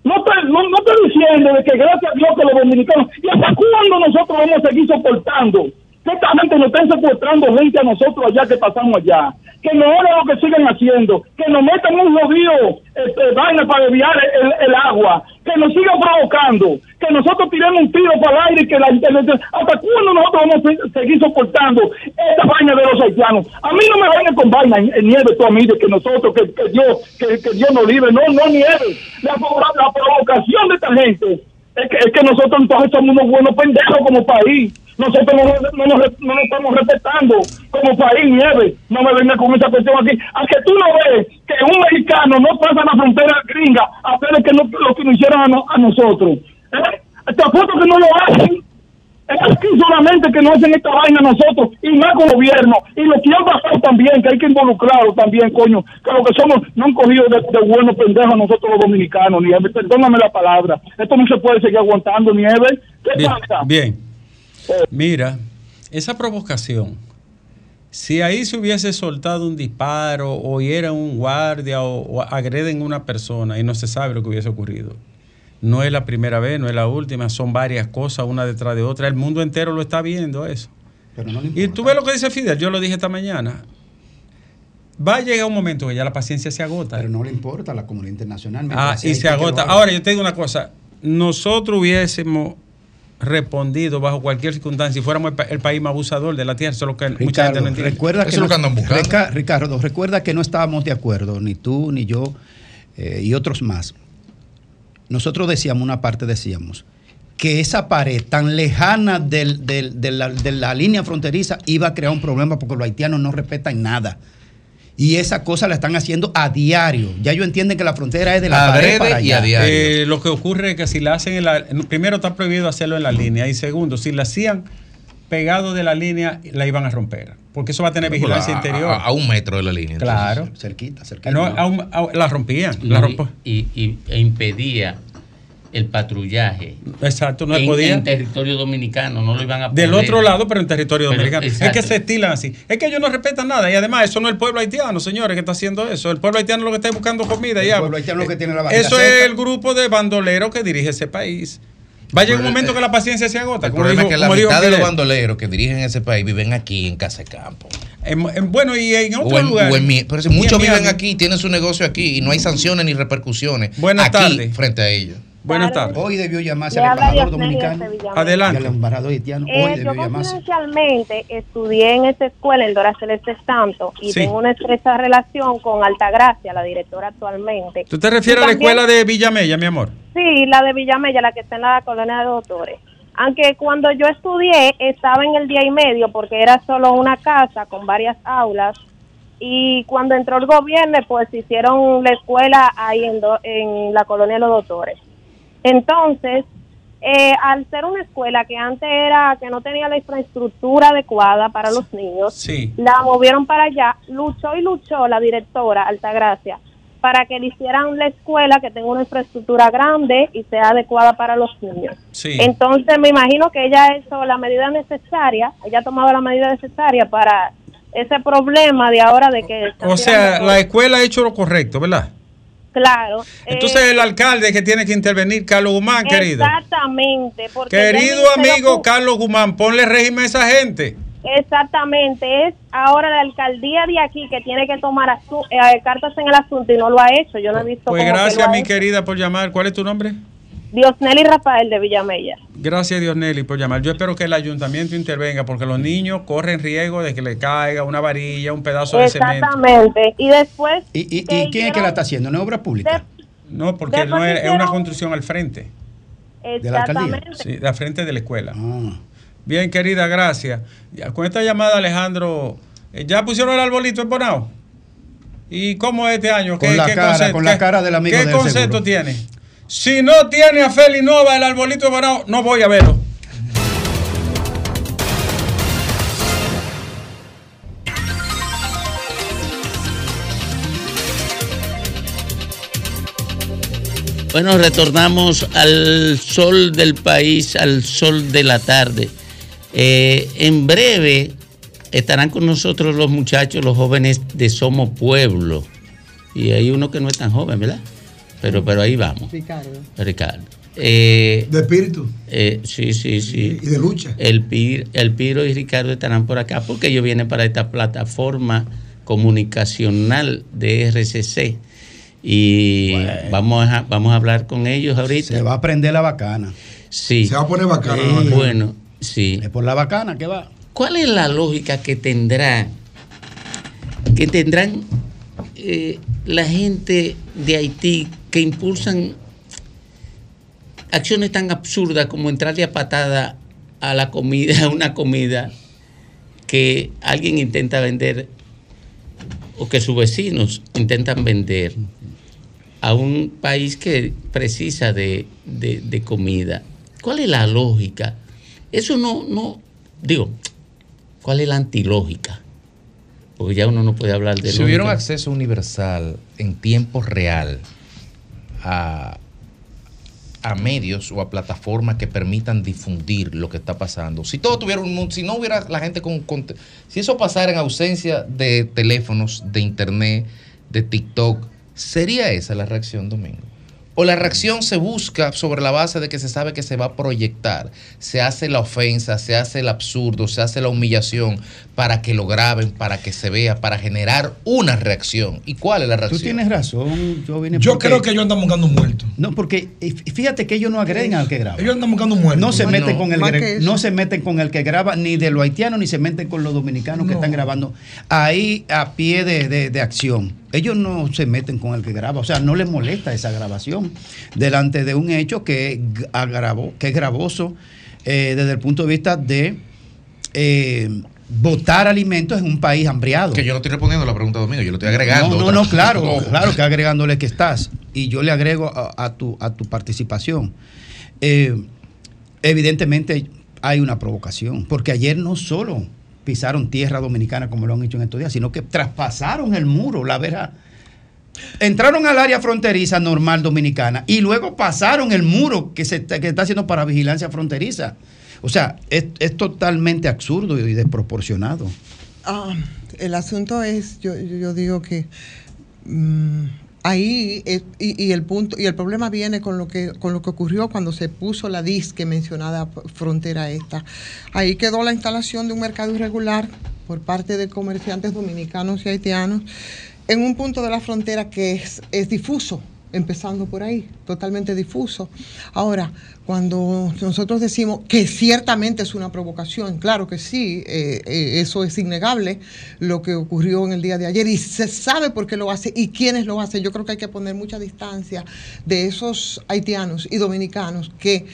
No estoy, no, no estoy diciendo de que gracias a Dios que los dominicanos, ¿y hasta cuándo nosotros vamos a seguir soportando? Gente nos estén secuestrando gente a nosotros allá que pasamos allá. Que no hagan lo que siguen haciendo. Que nos metan un jodido este, vaina para desviar el, agua. Que nos sigan provocando. Que nosotros tiremos un tiro para el aire que la. ¿Hasta cuándo nosotros vamos a se- seguir soportando esta vaina de los haitianos? A mí no me vayan con vaina en, nieve tú a que nosotros, que, que Dios, que, que Dios nos libre. No, no nieve. La, la provocación de esta gente es que, es que nosotros entonces somos unos buenos pendejos como país. Nosotros no, nos- no, nos, no nos estamos respetando como país, nieve. No me venga con esa cuestión aquí. A que tú no ves que un mexicano no pasa la frontera gringa a hacer que no, lo que nos hicieron a, no- a nosotros. ¿Eh? Te apuesto que no lo hacen. Es aquí solamente que no hacen esta vaina nosotros y más con gobierno. Y lo que han pasado también, que hay que involucrarlo también, coño. Que lo que somos, no han cogido de, de buenos pendejos nosotros los dominicanos, Nieve. Perdóname la palabra. Esto no se puede seguir aguantando, Nieve. ¿Qué Bien, pasa? bien. Mira, esa provocación, si ahí se hubiese soltado un disparo o hiera un guardia o, o agreden a una persona y no se sabe lo que hubiese ocurrido. No es la primera vez, no es la última, son varias cosas una detrás de otra. El mundo entero lo está viendo eso. y tú ves lo que dice Fidel, yo lo dije esta mañana. Va a llegar un momento que ya la paciencia se agota. Pero no le importa a la comunidad internacional. Ah, y hay se agota. Ahora, yo te digo una cosa. Nosotros hubiésemos respondido bajo cualquier circunstancia si fuéramos el, pa- el país más abusador de la tierra. Eso es lo que mucha gente Ricardo, no entiende. recuerda que, no- Rica- Ricardo, recuerda que no estábamos de acuerdo, ni tú, ni yo, eh, y otros más. Nosotros decíamos, una parte decíamos, que esa pared tan lejana del- del- de, la, de la línea fronteriza iba a crear un problema porque los haitianos no respetan nada. Y esa cosa la están haciendo a diario. Ya ellos entienden que la frontera es de la pared para allá. Eh, lo que ocurre es que si la hacen en la. Primero está prohibido hacerlo en la línea. Y segundo, si la hacían pegado de la línea, la iban a romper. Porque eso va a tener vigilancia A- interior. A, a un metro de la línea. Claro. Cerquita, cerquita. No, a un- a- la rompían. La rompo- y, y- e impedía el patrullaje. Exacto, no en, podía. en territorio dominicano, no lo iban a poder. Del otro lado, pero en territorio Pero, dominicano. Es que se estilan así. Es que ellos no respetan nada. Y además, eso no es el pueblo haitiano, señores, que está haciendo eso. El pueblo haitiano lo que está es buscando comida. El ya. pueblo haitiano lo que tiene la Eso seca. es el grupo de bandoleros que dirige ese país. Va a llegar un momento eh, que la paciencia se agota. El problema dijo- es que la mitad de los bandoleros que dirigen ese país viven aquí en Casa de Campo. En- en- bueno, y en O otros en- mi- pero si muchos viven aquí, tienen su negocio aquí y no hay sanciones ni repercusiones Buenas aquí tardes. frente a ellos. Buenas tardes. Hoy debió llamarse al embajador dominicano. Adelante. Y al embajador haitiano. Eh, Hoy yo debió llamarse. confidencialmente estudié en esa escuela, en Dora Celeste Santos, y Sí. tengo una estrecha relación con Altagracia, la directora actualmente. ¿Tú te refieres Y a la también- escuela de Villamella, mi amor? Sí, la de Villamella, la que está en la colonia de doctores. Aunque cuando yo estudié estaba en el día y medio porque era solo una casa con varias aulas y cuando entró el gobierno pues hicieron la escuela ahí en, do- en la colonia de los doctores. Entonces, eh, al ser una escuela que antes era que no tenía la infraestructura adecuada para los niños, Sí. la movieron para allá, luchó y luchó la directora Altagracia para que le hicieran la escuela que tenga una infraestructura grande y sea adecuada para los niños. Sí. Entonces me imagino que ella hizo la medida necesaria, ella ha tomado la medida necesaria para ese problema de ahora de que... O sea, la escuela ha hecho lo correcto, ¿verdad? Claro. Entonces eh, el alcalde que tiene que intervenir, Carlos Guzmán, querido. Exactamente. porque Querido amigo Carlos Guzmán, ponle régimen a esa gente. Exactamente, es ahora la alcaldía de aquí que tiene que tomar eh, cartas en el asunto y no lo ha hecho. Yo no he visto Pues cómo que gracias, mi hecho. querida, por llamar. ¿Cuál es tu nombre? Diosnelly Rafael de Villamella. Gracias, Dionelli, por llamar. Yo espero que el ayuntamiento intervenga porque los niños corren riesgo de que le caiga una varilla, un pedazo de cemento. Exactamente. Y después. ¿Y, y- que y quién es que la está haciendo? ¿No es obra pública? No, porque no es, una construcción al frente. Exactamente. Sí, de al frente de la escuela. Ah. Bien, querida, gracias. Ya, Con esta llamada, Alejandro, eh, ¿ya pusieron el arbolito en Bonao? ¿Y cómo es este año? Con la cara, concepto- con la qué- cara del amigo ¿Qué del concepto seguro. tiene? Si no tiene a Feli Nova el arbolito de Bonao, no voy a verlo. Bueno, retornamos al sol del país, al sol de la tarde. Eh, en breve estarán con nosotros los muchachos, los jóvenes de Somos Pueblo. Y hay uno que no es tan joven, ¿verdad? Pero, pero ahí vamos. Ricardo. Ricardo. Eh, De espíritu. eh, sí, sí, sí. Y de lucha. El, Pir, el Piro y Ricardo estarán por acá porque ellos vienen para esta plataforma comunicacional de RCC. Y vamos, a, vamos a hablar con ellos ahorita. Se va a prender la bacana. Sí. Se va a poner bacana. Bacana. Bueno, sí. Es por la bacana que va. ¿Cuál es la lógica que tendrá, que tendrán eh, la gente de Haití que impulsan acciones tan absurdas como entrarle a patada a la comida, a una comida que alguien intenta vender o que sus vecinos intentan vender a un país que precisa de, de- de comida. ¿Cuál es la lógica? Eso no, no, digo, ¿cuál es la antilógica? Porque ya uno no puede hablar de Si hubiera un lógica. acceso universal en tiempo real a, a medios o a plataformas que permitan difundir lo que está pasando, si todo tuviera un mundo, si no hubiera la gente con, con- si eso pasara en ausencia de teléfonos, de internet, de TikTok, ¿sería esa la reacción, Domingo? O la reacción se busca sobre la base de que se sabe que se va a proyectar, se hace la ofensa, se hace el absurdo, se hace la humillación para que lo graben, para que se vea, para generar una reacción. ¿Y cuál es la Tú reacción? tienes razón. Yo, vine Yo porque- creo que ellos andan buscando un muerto. No, porque eh, fíjate que ellos no agreden al que graba. Ellos andan buscando un muerto. No se meten con el no se meten con el que graba ni de los haitianos ni se meten con los dominicanos que están grabando ahí a pie de, de- de acción. Ellos no se meten con el que graba, o sea, no les molesta esa grabación delante de un hecho que, agravó, que es gravoso eh, desde el punto de vista de eh, botar alimentos en un país hambriado. Que yo no estoy respondiendo a la pregunta de Domingo, yo lo estoy agregando. No, no, no, claro, claro que agregándole que estás. Y yo le agrego a, a tu, a tu participación. Eh, evidentemente hay una provocación, porque ayer no solo pisaron tierra dominicana como lo han hecho en estos días, sino que traspasaron el muro, la verja. Entraron al área fronteriza normal dominicana y luego pasaron el muro que se que está haciendo para vigilancia fronteriza. O sea, es, es totalmente absurdo y desproporcionado. Ah, el asunto es, yo digo que mm, ahí y, y el punto y el problema viene con lo que con lo que ocurrió cuando se puso la disque mencionada frontera esta. Ahí quedó la instalación de un mercado irregular por parte de comerciantes dominicanos y haitianos en un punto de la frontera que es, es difuso empezando por ahí, totalmente difuso. Ahora, cuando nosotros decimos que ciertamente es una provocación, claro que sí, eh, eh, eso es innegable, lo que ocurrió en el día de ayer, y se sabe por qué lo hace y quiénes lo hacen. Yo creo que hay que poner mucha distancia de esos haitianos y dominicanos que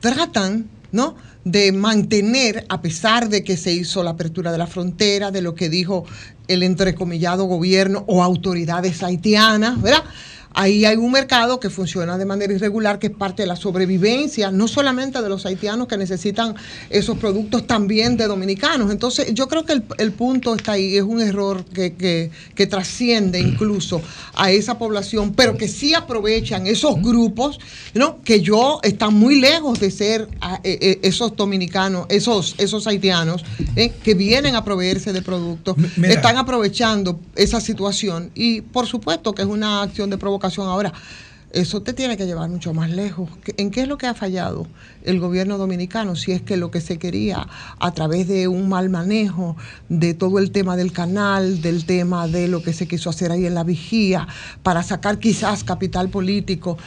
tratan, ¿no? de mantener, a pesar de que se hizo la apertura de la frontera, de lo que dijo el entrecomillado gobierno o autoridades haitianas, ¿verdad? Ahí hay un mercado que funciona de manera irregular, que es parte de la sobrevivencia, no solamente de los haitianos que necesitan esos productos, también de dominicanos. Entonces, yo creo que el, el punto está ahí, es un error que, que- que trasciende incluso a esa población, pero que sí aprovechan esos grupos, ¿no? que yo están muy lejos de ser ah, eh, eh, esos dominicanos, esos, esos haitianos, ¿eh? que vienen a proveerse de productos, mira. están aprovechando esa situación y por supuesto que es una acción de provocación. Ahora, eso te tiene que llevar mucho más lejos. ¿Qué- ¿En qué es lo que ha fallado el gobierno dominicano? Si es que lo que se quería a través de un mal manejo de todo el tema del canal, del tema de lo que se quiso hacer ahí en la vigía, para sacar quizás capital político,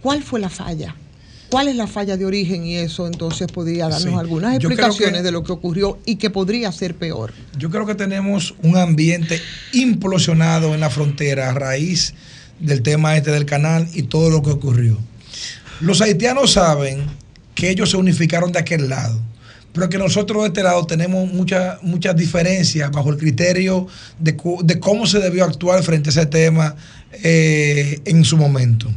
¿cuál fue la falla? ¿Cuál es la falla de origen? Y eso entonces podría darnos Sí. algunas explicaciones que- de lo que ocurrió y que podría ser peor. Yo creo que tenemos un ambiente implosionado en la frontera a raíz del tema este del canal y todo lo que ocurrió. Los haitianos saben que ellos se unificaron de aquel lado, pero que nosotros de este lado tenemos muchas muchas diferencias bajo el criterio de, de cómo se debió actuar frente a ese tema eh, en su momento.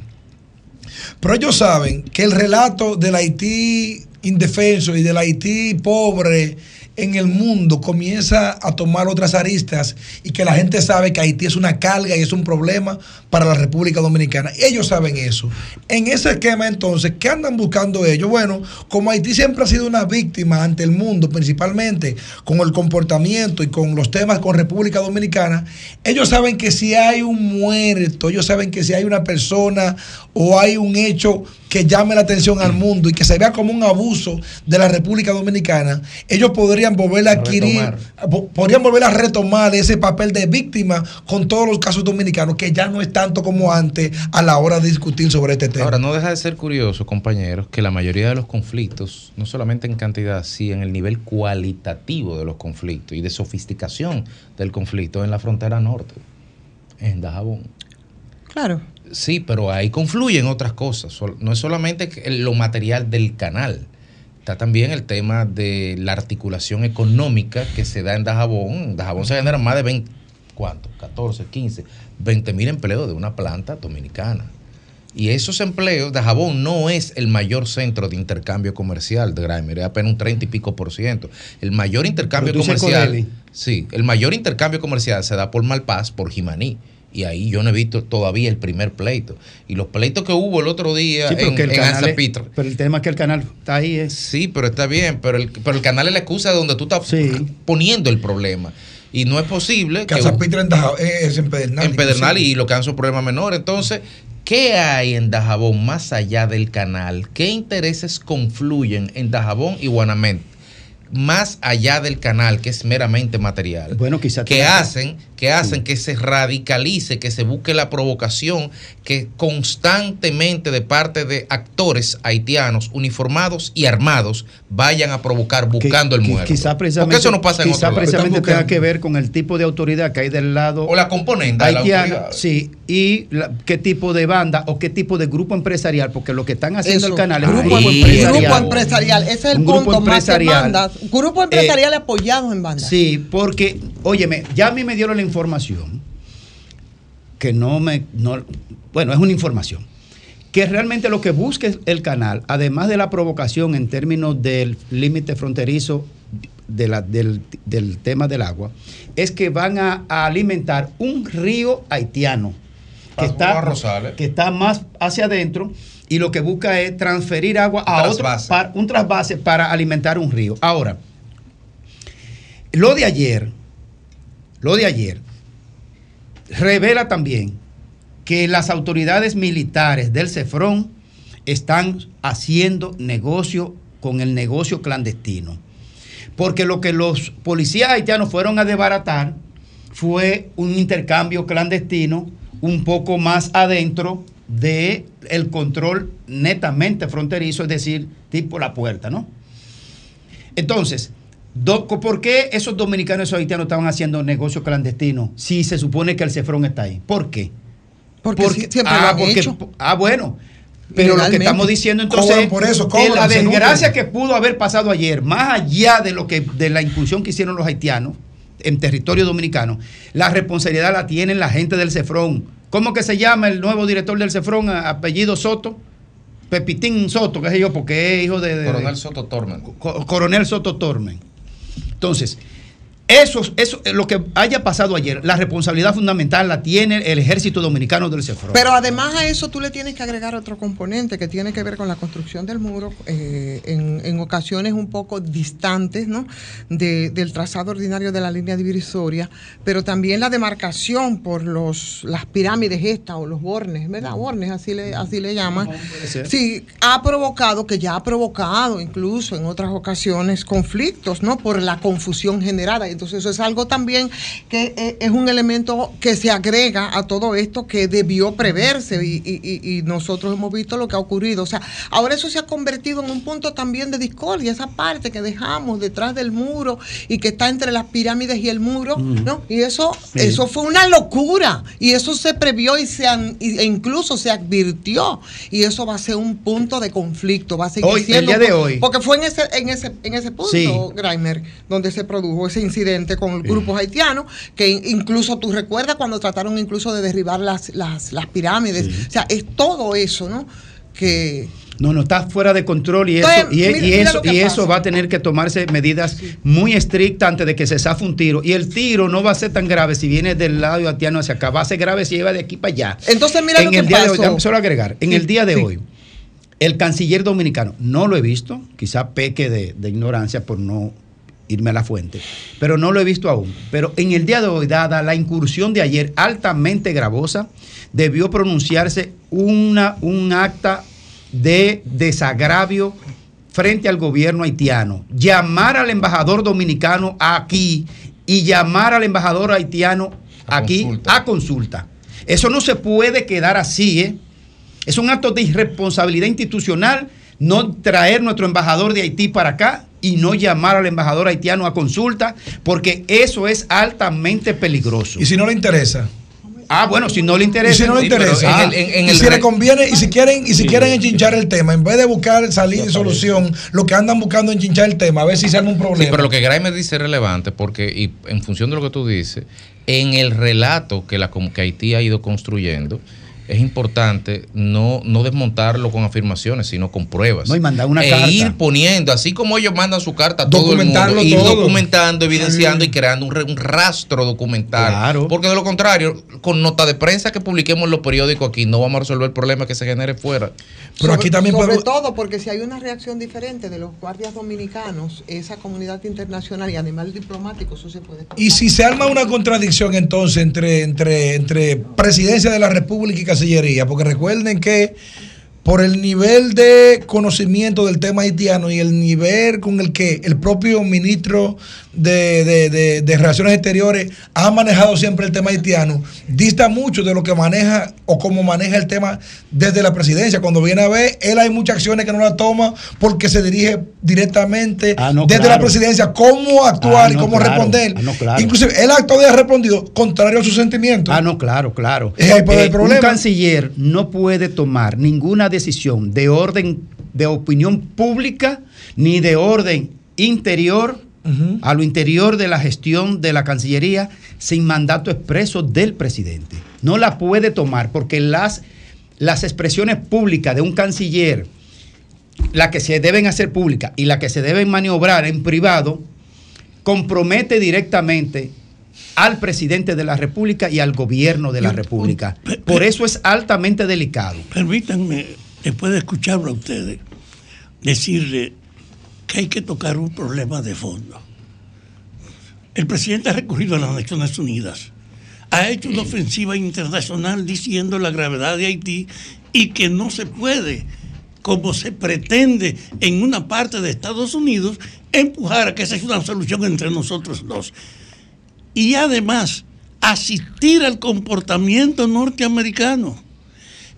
Pero ellos saben que el relato del Haití indefenso y del Haití pobre en el mundo comienza a tomar otras aristas y que la gente sabe que Haití es una carga y es un problema para la República Dominicana. Ellos saben eso. En ese esquema entonces, ¿qué andan buscando ellos? Bueno, como Haití siempre ha sido una víctima ante el mundo, principalmente con el comportamiento y con los temas con República Dominicana, ellos saben que si hay un muerto, ellos saben que si hay una persona o hay un hecho que llame la atención al mundo y que se vea como un abuso de la República Dominicana, ellos podrían volver a adquirir, po- podrían volver a retomar ese papel de víctima con todos los casos dominicanos, que ya no es tanto como antes a la hora de discutir sobre este tema. Ahora, no deja de ser curioso, compañeros, que la mayoría de los conflictos, no solamente en cantidad, sí en el nivel cualitativo de los conflictos y de sofisticación del conflicto en la frontera norte, en Dajabón. Claro. Sí, pero ahí confluyen otras cosas. No es solamente lo material del canal. Está también el tema de la articulación económica que se da en Dajabón. En Dajabón se generan más de 20, ¿cuánto? 14, 15, 20 mil empleos de una planta dominicana. Y esos empleos, Dajabón no es el mayor centro de intercambio comercial de Grimer, es apenas un 30 y pico por ciento. El mayor intercambio comercial, sí, el mayor intercambio comercial se da por Malpaz, por Jimaní. Y ahí yo no he visto todavía el primer pleito. Y los pleitos que hubo el otro día Sí, pero en, que el en canal es-. Pero el tema es que el canal está ahí. Es. Sí, pero está bien, pero el, pero el canal es la excusa de donde tú estás poniendo el problema. Y no es posible que Casa Pitra en Dajabón, eh, es en Pedernal. en Pedernal y lo que han son problemas menores. Entonces, ¿qué hay en Dajabón más allá del canal? ¿Qué intereses confluyen en Dajabón y Guanamén? Más allá del canal, que es meramente material. Bueno, quizá que hacen, que hacen que se radicalice, que se busque la provocación, que constantemente de parte de actores haitianos uniformados y armados vayan a provocar buscando el muerto. Quizá precisamente, Porque eso no pasa en quizá otro precisamente tenga que ver con el tipo de autoridad que hay del lado O la componente la haitiana, sí, y la- qué tipo de banda o qué tipo de grupo empresarial, porque lo que están haciendo Eso, el canal es un grupo, empresarial. Ese es el punto más que empresarial. Eh, bandas. Grupo empresarial apoyados en bandas. Sí, porque, óyeme, ya a mí me dieron la información que no me. No, bueno, es una información. Que realmente lo que busca el canal, además de la provocación en términos del límite fronterizo de la- del, del tema del agua, es que van a, a alimentar un río haitiano que Ah, está, que está más hacia adentro y lo que busca es transferir agua a otro, trasvase. para- un trasvase para alimentar un río. Ahora, lo de ayer, lo de ayer, revela también que las autoridades militares del CEFRON están haciendo negocio con el negocio clandestino. Porque lo que los policías haitianos fueron a desbaratar fue un intercambio clandestino un poco más adentro de el control netamente fronterizo, es decir, tipo la puerta, ¿no? Entonces, ¿por qué esos dominicanos y esos haitianos estaban haciendo negocios clandestinos si se supone que el cefrón está ahí? ¿Por qué? Porque sí- siempre lo ah, han porque- hecho. ah, bueno. Pero lo que estamos diciendo entonces Cobran por eso, es cobran, la desgracia que pudo haber pasado ayer, más allá de lo que de la incursión que hicieron los haitianos en territorio dominicano, la responsabilidad la tienen la gente del Cefrón. ¿Cómo que se llama el nuevo director del Cefrón, apellido Soto? Pepitín Soto, qué sé yo, porque es hijo de, de- Coronel Soto Tormen. Co- Coronel Soto Tormen. Entonces, eso, eso, lo que haya pasado ayer, la responsabilidad fundamental la tiene el ejército dominicano del Cefrón. Pero además a eso tú le tienes que agregar otro componente que tiene que ver con la construcción del muro eh, en, en ocasiones un poco distantes ¿no? de- del trazado ordinario de la línea divisoria, pero también la demarcación por los, las pirámides estas o los bornes, ¿verdad? Bornes, así le, así le llaman. Sí, ha provocado, que ya ha provocado incluso en otras ocasiones conflictos, ¿no? Por la confusión generada. Entonces eso es algo también que eh, es un elemento que se agrega a todo esto que debió preverse y, y- y- y nosotros hemos visto lo que ha ocurrido. O sea, ahora eso se ha convertido en un punto también de discordia, esa parte que dejamos detrás del muro y que está entre las pirámides y el muro, ¿no? Y eso, Sí. eso fue una locura y eso se previó y se an- e incluso se advirtió y eso va a ser un punto de conflicto, va a seguir Hoy, el siendo día de hoy. porque fue en ese en ese en ese punto, Sí. Grimer, donde se produjo ese incidente con el grupo haitiano, que in- incluso tú recuerdas cuando trataron incluso de derribar las las, las pirámides, o sea, es todo eso, ¿no? Que No, no, está fuera de control y eso, Entonces, y, mira- y mira eso, y eso va a tener que tomarse medidas muy estrictas antes de que se zafe un tiro. Y el tiro no va a ser tan grave si viene del lado haitiano hacia acá, va a ser grave si lleva de aquí para allá. Entonces, mira en lo que día de hoy, pasó. solo agregar, en Sí, el día de sí. hoy, el canciller dominicano, no lo he visto, quizá peque de, de ignorancia por no irme a la fuente, pero no lo he visto aún. Pero en el día de hoy, dada la incursión de ayer altamente gravosa, debió pronunciarse una, un acta de desagravio frente al gobierno haitiano, llamar al embajador dominicano aquí y llamar al embajador haitiano aquí a consulta. Eso no se puede quedar así, ¿eh? Es un acto de irresponsabilidad institucional no traer nuestro embajador de Haití para acá y no llamar al embajador haitiano a consulta, porque eso es altamente peligroso. Y si no le interesa. Ah, bueno, si no le Y interesa. si no le interesa. en el- en- en y el si re- le conviene, y si quieren, y si Sí. quieren enchinchar el tema, en vez de buscar salida y solución, lo que andan buscando es enchinchar el tema, a ver si se arma un problema. Sí, pero lo que Grimer dice es relevante porque, y en función de lo que tú dices, en el relato que, la, que Haití ha ido construyendo, es importante no, no desmontarlo con afirmaciones, sino con pruebas. No, y mandar una e carta. ir poniendo, así como ellos mandan su carta a todo el mundo, ir todo. documentando, evidenciando y creando un, un rastro documental. Claro. Porque de lo contrario, con nota de prensa que publiquemos en los periódicos aquí, no vamos a resolver el problema que se genere fuera. Pero aquí también sobre podemos- todo porque si hay una reacción diferente de los guardias dominicanos, esa comunidad internacional y a nivel diplomático, eso se puede Y si se arma una contradicción entonces entre, entre, entre presidencia de la República y Porque recuerden que por el nivel de conocimiento del tema haitiano y el nivel con el que el propio ministro de, de- de- de Relaciones Exteriores ha manejado siempre el tema haitiano, dista mucho de lo que maneja o cómo maneja el tema desde la presidencia. Cuando viene a ver, él hay muchas acciones que no las toma porque se dirige directamente Ah, no, desde claro. la presidencia cómo actuar Ah, y cómo claro. responder. Ah, no, claro. Inclusive él ha respondido contrario a sus sentimientos. Ah, no, claro, claro. Es ahí el Eh, problema. Un canciller no puede tomar ninguna decisión de orden de opinión pública ni de orden interior a lo interior de la gestión de la Cancillería sin mandato expreso del presidente. No la puede tomar porque las, las expresiones públicas de un canciller, las que se deben hacer públicas y las que se deben maniobrar en privado, compromete directamente al presidente de la República y al gobierno de la República. Por eso es altamente delicado. Permítanme, después de escucharlo a ustedes, decirle que hay que tocar un problema de fondo. El presidente ha recurrido a las Naciones Unidas, ha hecho una ofensiva internacional diciendo la gravedad de Haití y que no se puede, como se pretende en una parte de Estados Unidos, empujar a que esa es una solución entre nosotros dos. Y además asistir al comportamiento norteamericano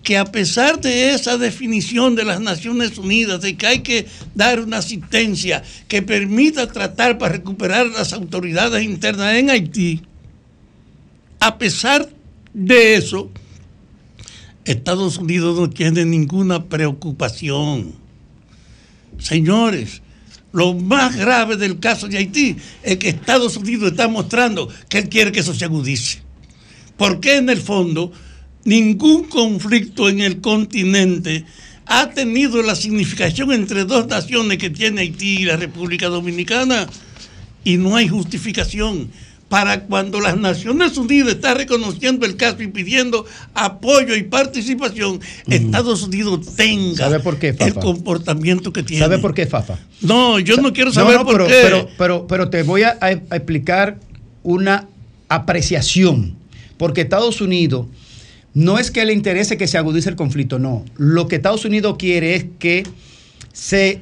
que a pesar de esa definición de las Naciones Unidas, de que hay que dar una asistencia que permita tratar para recuperar las autoridades internas en Haití, a pesar de eso, Estados Unidos no tiene ninguna preocupación. Señores, lo más grave del caso de Haití es que Estados Unidos está mostrando que él quiere que eso se agudice. Porque en el fondo ningún conflicto en el continente ha tenido la significación entre dos naciones que tiene Haití y la República Dominicana y no hay justificación para cuando las Naciones Unidas están reconociendo el caso y pidiendo apoyo y participación, Estados Unidos tenga ¿Sabe por qué, el comportamiento que tiene. ¿Sabe por qué, Fafa? No, yo no quiero saber no, por pero, qué. Pero, pero, pero te voy a explicar una apreciación. Porque Estados Unidos no es que le interese que se agudice el conflicto, no. Lo que Estados Unidos quiere es que se,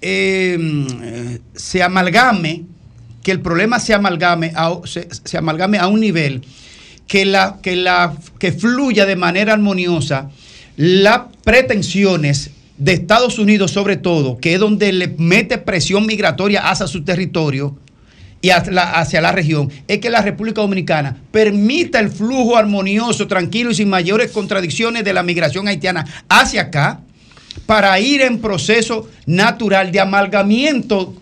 eh, se amalgame, que el problema se amalgame a, se amalgame a un nivel que, la, que, la, que fluya de manera armoniosa las pretensiones de Estados Unidos sobre todo, que es donde le mete presión migratoria hacia su territorio y hacia la, hacia la región, es que la República Dominicana permita el flujo armonioso, tranquilo y sin mayores contradicciones de la migración haitiana hacia acá, para ir en proceso natural de amalgamiento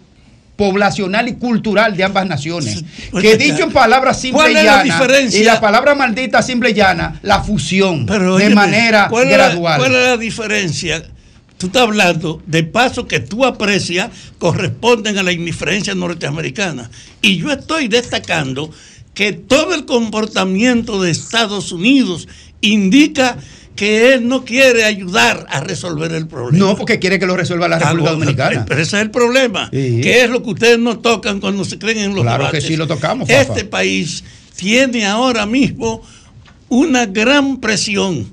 poblacional y cultural de ambas naciones. Que dicho en palabras simples ¿cuál y es la y la palabra maldita simple y llana, la fusión Pero, de óyeme, manera ¿cuál es la- gradual. ¿Cuál es la diferencia? Tú estás hablando de pasos que tú aprecias corresponden a la indiferencia norteamericana. Y yo estoy destacando que todo el comportamiento de Estados Unidos indica que él no quiere ayudar a resolver el problema. No, porque quiere que lo resuelva la República Algo- Dominicana. Pero ese es el problema. Sí. Que es lo que ustedes no tocan cuando se creen en los Claro debates. que sí lo tocamos. Este país tiene ahora mismo una gran presión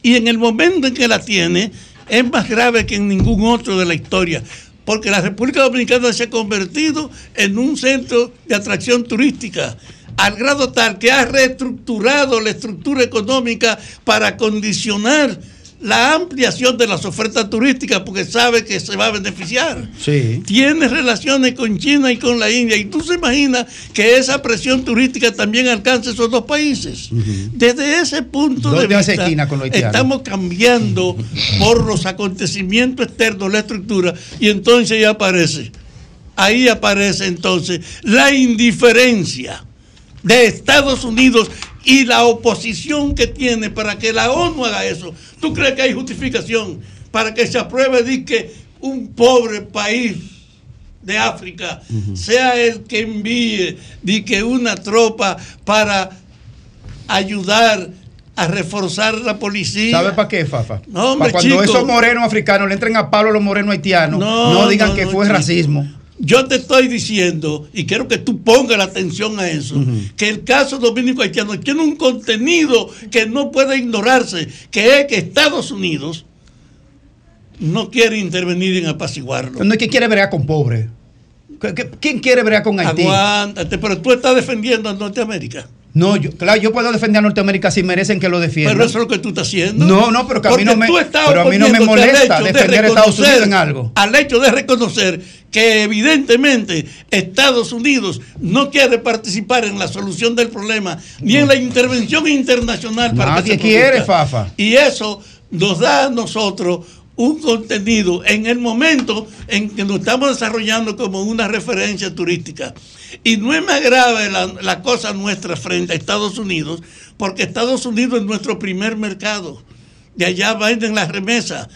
y en el momento en que la tiene es más grave que en ningún otro de la historia. Porque la República Dominicana se ha convertido en un centro de atracción turística, al grado tal que ha reestructurado la estructura económica para condicionar la ampliación de las ofertas turísticas porque sabe que se va a beneficiar Sí. tiene relaciones con China y con la India. Y tú se imaginas que esa presión turística también alcance esos dos países. Desde ese punto de ¿Dónde hace vista, con estamos cambiando por los acontecimientos externos la estructura y entonces ya aparece, ahí aparece entonces la indiferencia de Estados Unidos y la oposición que tiene para que la ONU haga eso. ¿Tú crees que hay justificación para que se apruebe de que un pobre país de África sea el que envíe de que una tropa para ayudar a reforzar la policía? ¿Sabe para qué, Fafa? No, hombre, para cuando chico. esos morenos africanos le entren a palo a los morenos haitianos, no, digan no, que fue chico. racismo. Yo te estoy diciendo, y quiero que tú pongas la atención a eso, que el caso dominico haitiano tiene un contenido que no puede ignorarse, que es que Estados Unidos no quiere intervenir en apaciguarlo. No es que quiere bregar con pobres. ¿Qué- qué- ¿Quién quiere bregar con Haití? Aguántate, pero tú estás defendiendo a Norteamérica. No, yo, claro, yo puedo defender a Norteamérica si merecen que lo defiendan. Pero eso es lo que tú estás haciendo. No, no, pero que a mí no me, tú estás pero a mí no me oponiéndote al molesta defender a Estados Unidos en algo. Al hecho de reconocer que evidentemente Estados Unidos no quiere participar en la solución del problema ni en la intervención internacional para que Nadie se quiere. Fafa. Y eso nos da a nosotros un contenido en el momento en que nos estamos desarrollando como una referencia turística. Y no es más grave la, la cosa nuestra frente a Estados Unidos, porque Estados Unidos es nuestro primer mercado. De allá venden las remesas,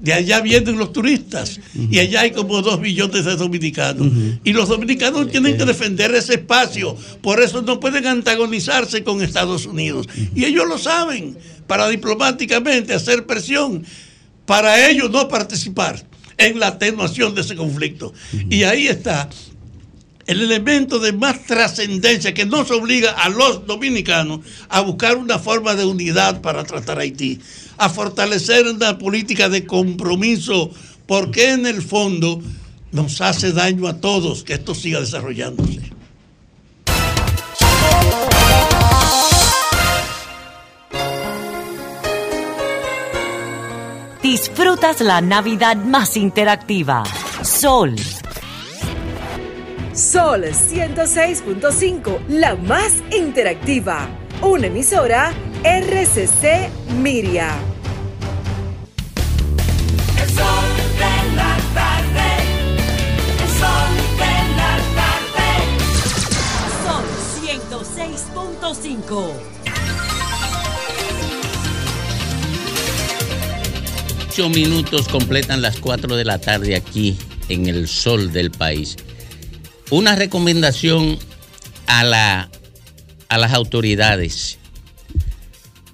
de allá vienen los turistas, y allá hay como dos millones de dominicanos. Y los dominicanos tienen que defender ese espacio, por eso no pueden antagonizarse con Estados Unidos. Y ellos lo saben, para diplomáticamente hacer presión, para ellos no participar en la atenuación de ese conflicto. Y ahí está el elemento de más trascendencia que nos obliga a los dominicanos a buscar una forma de unidad para tratar a Haití, a fortalecer una política de compromiso, porque en el fondo nos hace daño a todos que esto siga desarrollándose. Disfrutas la Navidad más interactiva. Sol Sol 106.5, la más interactiva. Una emisora RCC Miria. El sol de la tarde. El sol de la tarde. Sol 106.5. Ocho minutos completan las 4 de la tarde aquí en el sol del país. Una recomendación a, la, a las autoridades.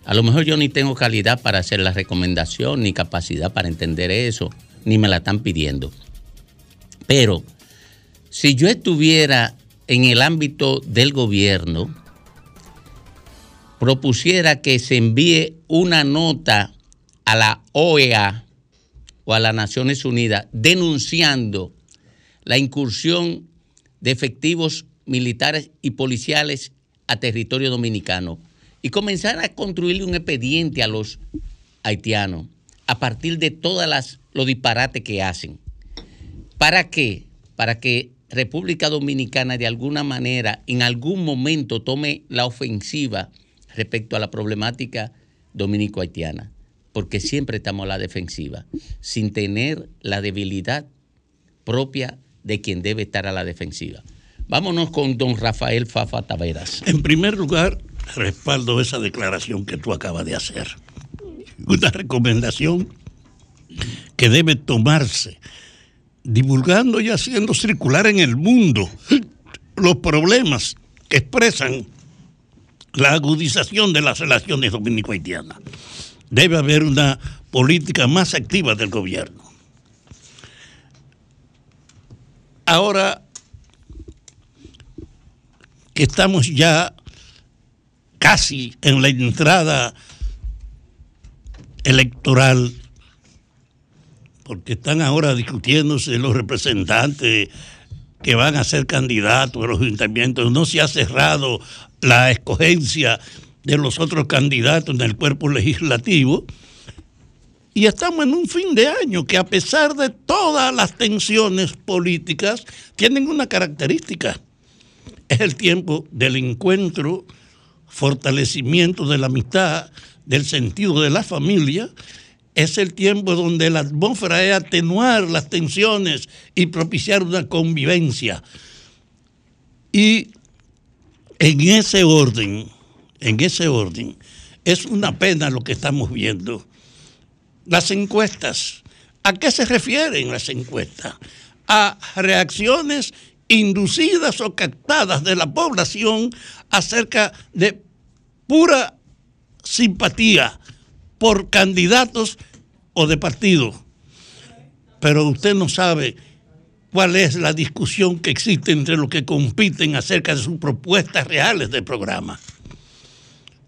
A lo mejor yo ni tengo calidad para hacer la recomendación, ni capacidad para entender eso, ni me la están pidiendo. Pero si yo estuviera en el ámbito del gobierno, propusiera que se envíe una nota a la OEA o a las Naciones Unidas denunciando la incursión de efectivos militares y policiales a territorio dominicano y comenzar a construirle un expediente a los haitianos a partir de todas las los disparates que hacen. ¿Para qué? Para que República Dominicana de alguna manera en algún momento tome la ofensiva respecto a la problemática dominico-haitiana, porque siempre estamos a la defensiva, sin tener la debilidad propia de quien debe estar a la defensiva. Vámonos con don Rafael Fafa Taveras. En primer lugar, respaldo esa declaración que tú acabas de hacer. Una recomendación que debe tomarse, divulgando y haciendo circular en el mundo los problemas que expresan la agudización de las relaciones dominico-haitianas. Debe haber una política más activa del gobierno. Ahora que estamos ya casi en la entrada electoral, porque están ahora discutiéndose los representantes que van a ser candidatos a los ayuntamientos, no se ha cerrado la escogencia de los otros candidatos en el cuerpo legislativo. Y estamos en un fin de año que a pesar de todas las tensiones políticas, tienen una característica. Es el tiempo del encuentro, fortalecimiento de la amistad, del sentido de la familia. Es el tiempo donde la atmósfera es atenuar las tensiones y propiciar una convivencia. Y en ese orden, en ese orden, es una pena lo que estamos viendo. Las encuestas, ¿a qué se refieren las encuestas? A reacciones inducidas o captadas de la población acerca de pura simpatía por candidatos o de partidos. Pero usted no sabe cuál es la discusión que existe entre los que compiten acerca de sus propuestas reales de programa.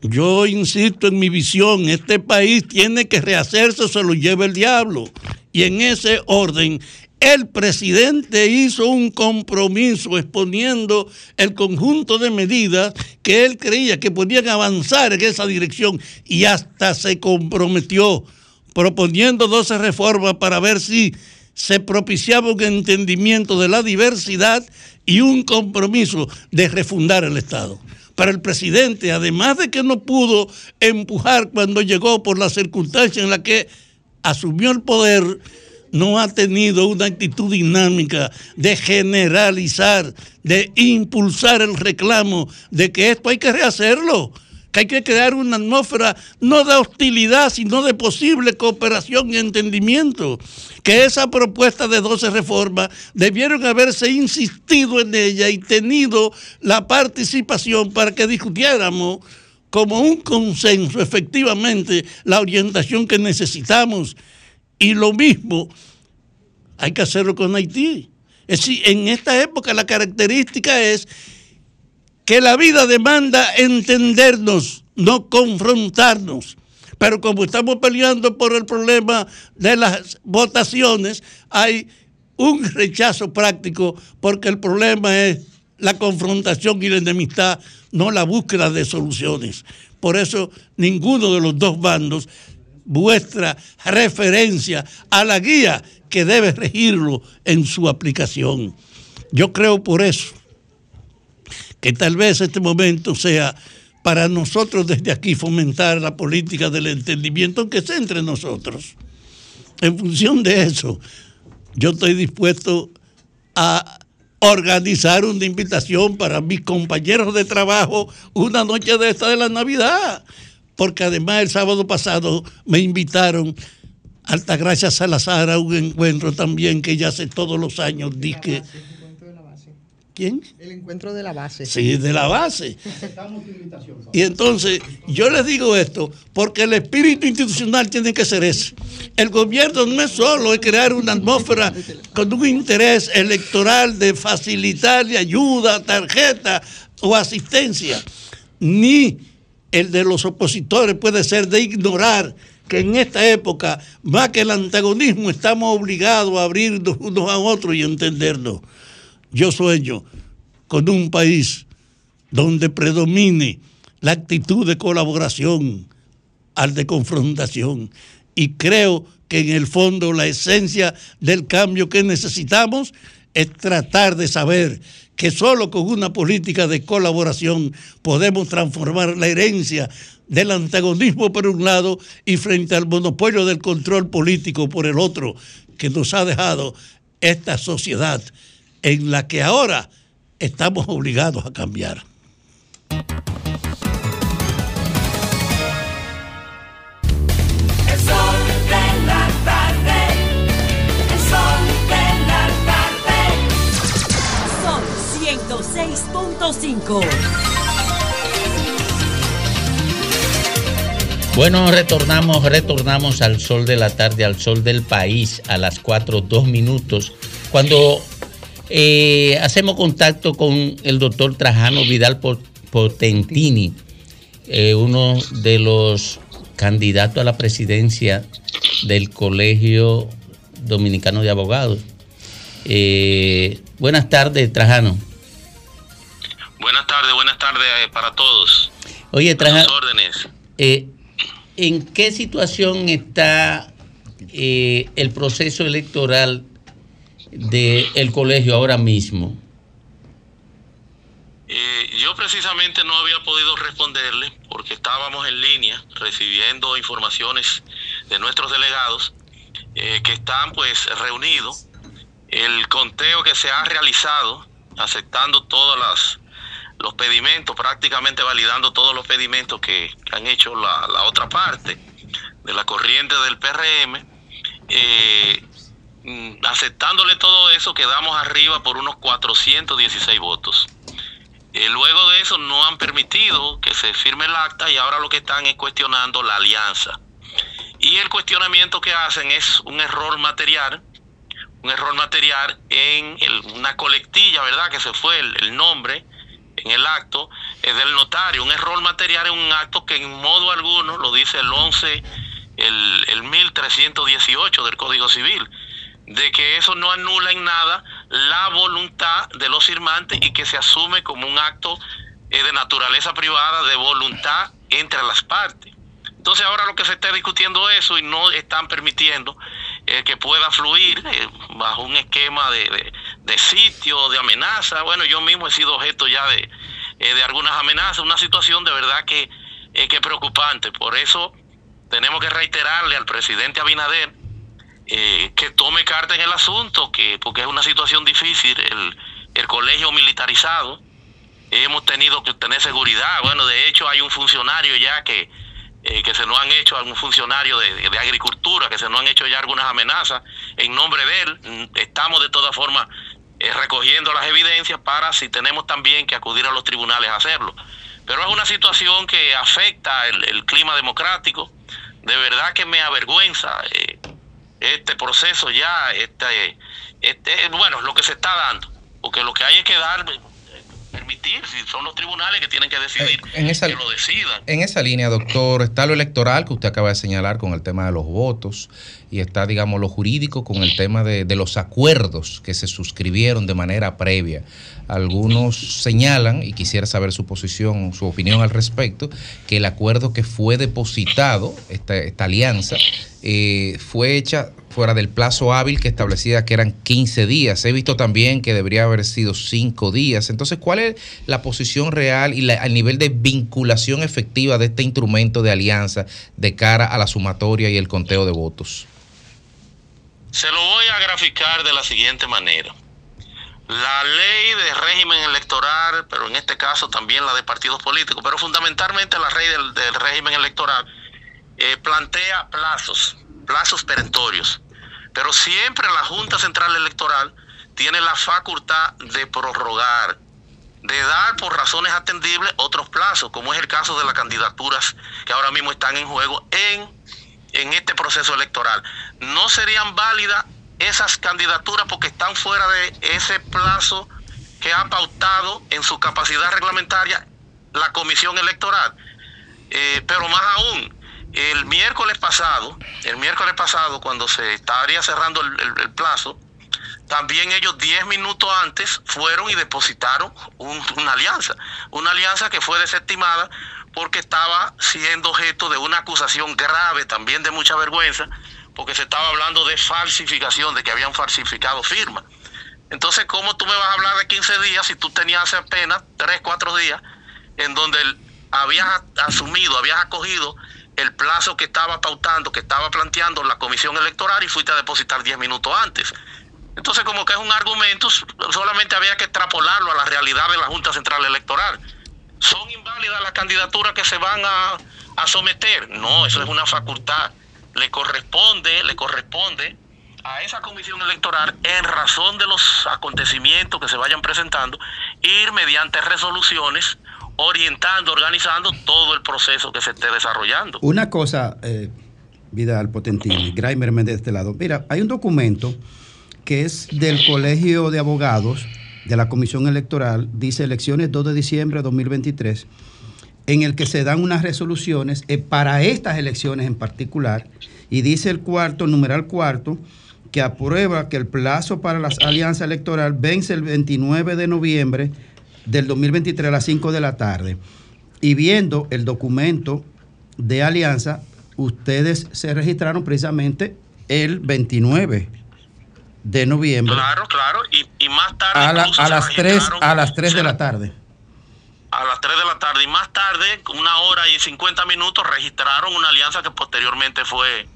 Yo insisto en mi visión, este país tiene que rehacerse se lo lleva el diablo. Y en ese orden, el presidente hizo un compromiso exponiendo el conjunto de medidas que él creía que podían avanzar en esa dirección y hasta se comprometió proponiendo 12 reformas para ver si se propiciaba un entendimiento de la diversidad y un compromiso de refundar el Estado. Pero el presidente, además de que no pudo empujar cuando llegó por la circunstancia en la que asumió el poder, no ha tenido una actitud dinámica de generalizar, de impulsar el reclamo de que esto hay que rehacerlo, que hay que crear una atmósfera no de hostilidad, sino de posible cooperación y entendimiento, que esa propuesta de 12 reformas debieron haberse insistido en ella y tenido la participación para que discutiéramos como un consenso efectivamente la orientación que necesitamos. Y lo mismo hay que hacerlo con Haití. Es decir, en esta época la característica es que la vida demanda entendernos, no confrontarnos. Pero como estamos peleando por el problema de las votaciones, hay un rechazo práctico porque el problema es la confrontación y la enemistad, no la búsqueda de soluciones. Por eso ninguno de los dos bandos vuestra referencia a la guía que debe regirlo en su aplicación. Yo creo por eso que tal vez este momento sea para nosotros desde aquí fomentar la política del entendimiento que sea entre nosotros. En función de eso, yo estoy dispuesto a organizar una invitación para mis compañeros de trabajo una noche de esta de la Navidad, porque además el sábado pasado me invitaron Altagracia Salazar a un encuentro también que ella hace todos los años, dice ¿Quién? El encuentro de la base. Sí, de la base. Y entonces, yo les digo esto, porque el espíritu institucional tiene que ser ese. El gobierno no es solo es crear una atmósfera con un interés electoral de facilitarle ayuda, tarjeta o asistencia, ni el de los opositores puede ser de ignorar que en esta época, más que el antagonismo, estamos obligados a abrirnos unos a otros y entendernos. Yo sueño con un país donde predomine la actitud de colaboración al de confrontación. Y creo que en el fondo la esencia del cambio que necesitamos es tratar de saber que solo con una política de colaboración podemos transformar la herencia del antagonismo por un lado y frente al monopolio del control político por el otro que nos ha dejado esta sociedad en la que ahora estamos obligados a cambiar. El sol de la tarde. El sol de la tarde. Son 106.5. Bueno, retornamos, retornamos al sol de la tarde, al sol del país, a las 4, 2 minutos, cuando eh, hacemos contacto con el doctor Trajano Vidal Pot- Potentini, eh, uno de los candidatos a la presidencia del Colegio Dominicano de Abogados. Eh, buenas tardes, Trajano. Buenas tardes, buenas tardes para todos. Oye, Trajano, órdenes. ¿en qué situación está el proceso electoral del colegio ahora mismo? Eh, yo precisamente no había podido responderle porque estábamos en línea recibiendo informaciones de nuestros delegados eh, que están pues reunidos. El conteo que se ha realizado, aceptando todos las, los pedimentos, prácticamente validando todos los pedimentos que, que han hecho la, la otra parte de la corriente del PRM, eh, aceptándole todo eso, quedamos arriba por unos 416 votos. Eh, luego de eso no han permitido que se firme el acta y ahora lo que están es cuestionando la alianza. Y el cuestionamiento que hacen es un error material, un error material en una colectilla, ¿verdad? Que se fue el, el nombre en el acto es del notario. Un error material en un acto que en modo alguno lo dice el 11, el, el 1318 del Código Civil de que eso no anula en nada la voluntad de los firmantes y que se asume como un acto eh, de naturaleza privada de voluntad entre las partes. Entonces ahora lo que se está discutiendo eso y no están permitiendo eh, que pueda fluir eh, bajo un esquema de, de, de sitio, de amenaza. Bueno, yo mismo he sido objeto ya de, de algunas amenazas, una situación de verdad que, que preocupante. Por eso tenemos que reiterarle al presidente Abinader eh, que tome carta en el asunto, que porque es una situación difícil, el, el colegio militarizado, hemos tenido que tener seguridad, bueno, de hecho hay un funcionario ya que, eh, que se nos han hecho, algún funcionario de, agricultura, que se nos han hecho ya algunas amenazas en nombre de él, Mm, estamos de todas formas eh, recogiendo las evidencias para si tenemos también que acudir a los tribunales a hacerlo. Pero es una situación que afecta el, el clima democrático, de verdad que me avergüenza. eh, este proceso ya, este, este, bueno, lo que se está dando, porque lo que hay es que dar permitir, si son los tribunales que tienen que decidir, Eh, en esa- que lo decidan. En esa línea, doctor, está lo electoral que usted acaba de señalar con el tema de los votos y está, digamos, lo jurídico con el tema de, de los acuerdos que se suscribieron de manera previa. Algunos señalan, y quisiera saber su posición, su opinión al respecto, que el acuerdo que fue depositado, esta, alianza, eh, fue hecha fuera del plazo hábil que establecía que eran 15 días. He visto también que debería haber sido 5 días. Entonces, ¿cuál es la posición real y la- el nivel de vinculación efectiva de este instrumento de alianza de cara a la sumatoria y el conteo de votos? Se lo voy a graficar de la siguiente manera. La ley de régimen electoral, pero en este caso también la de partidos políticos, pero fundamentalmente la ley del, régimen electoral, eh, plantea plazos, plazos perentorios. Pero siempre la Junta Central Electoral tiene la facultad de prorrogar, de dar por razones atendibles otros plazos, como es el caso de las candidaturas que ahora mismo están en juego en, en este proceso electoral. No serían válidas esas candidaturas porque están fuera de ese plazo que ha pautado en su capacidad reglamentaria la comisión electoral. Eh, pero más aún, el miércoles pasado, el miércoles pasado, cuando se estaría cerrando el, plazo, también ellos 10 minutos antes fueron y depositaron un- una alianza. Una alianza que fue desestimada porque estaba siendo objeto de una acusación grave, también de mucha vergüenza, porque se estaba hablando de falsificación, de que habían falsificado firmas. Entonces, ¿cómo tú me vas a hablar de 15 días si tú tenías hace apenas 3, 4 días en donde habías asumido, habías acogido el plazo que estaba pautando, que estaba planteando la comisión electoral y fuiste a depositar 10 minutos antes? Entonces, como que es un argumento, solamente había que extrapolarlo a la realidad de la Junta Central Electoral. ¿Son inválidas las candidaturas que se van a, a someter? No, eso es una facultad. Le corresponde, le corresponde a esa comisión electoral, en razón de los acontecimientos que se vayan presentando, ir mediante resoluciones orientando, organizando todo el proceso que se esté desarrollando. Una cosa, eh, Vidal Potentini, Graimer de este lado. Mira, hay un documento que es del Colegio de Abogados de la Comisión Electoral, dice elecciones 2 de diciembre de 2023, en el que se dan unas resoluciones eh, para estas elecciones en particular, y dice el cuarto, numeral cuarto, que aprueba que el plazo para las alianzas electorales vence el 29 de noviembre del 2023 a las 5 de la tarde. Y viendo el documento de alianza, ustedes se registraron precisamente el 29 de noviembre Claro, claro, y, y más tarde a, la- las 3 registraron a las 3 de la tarde. A las 3 de la tarde y más tarde, una hora y 50 minutos, registraron una alianza que posteriormente fue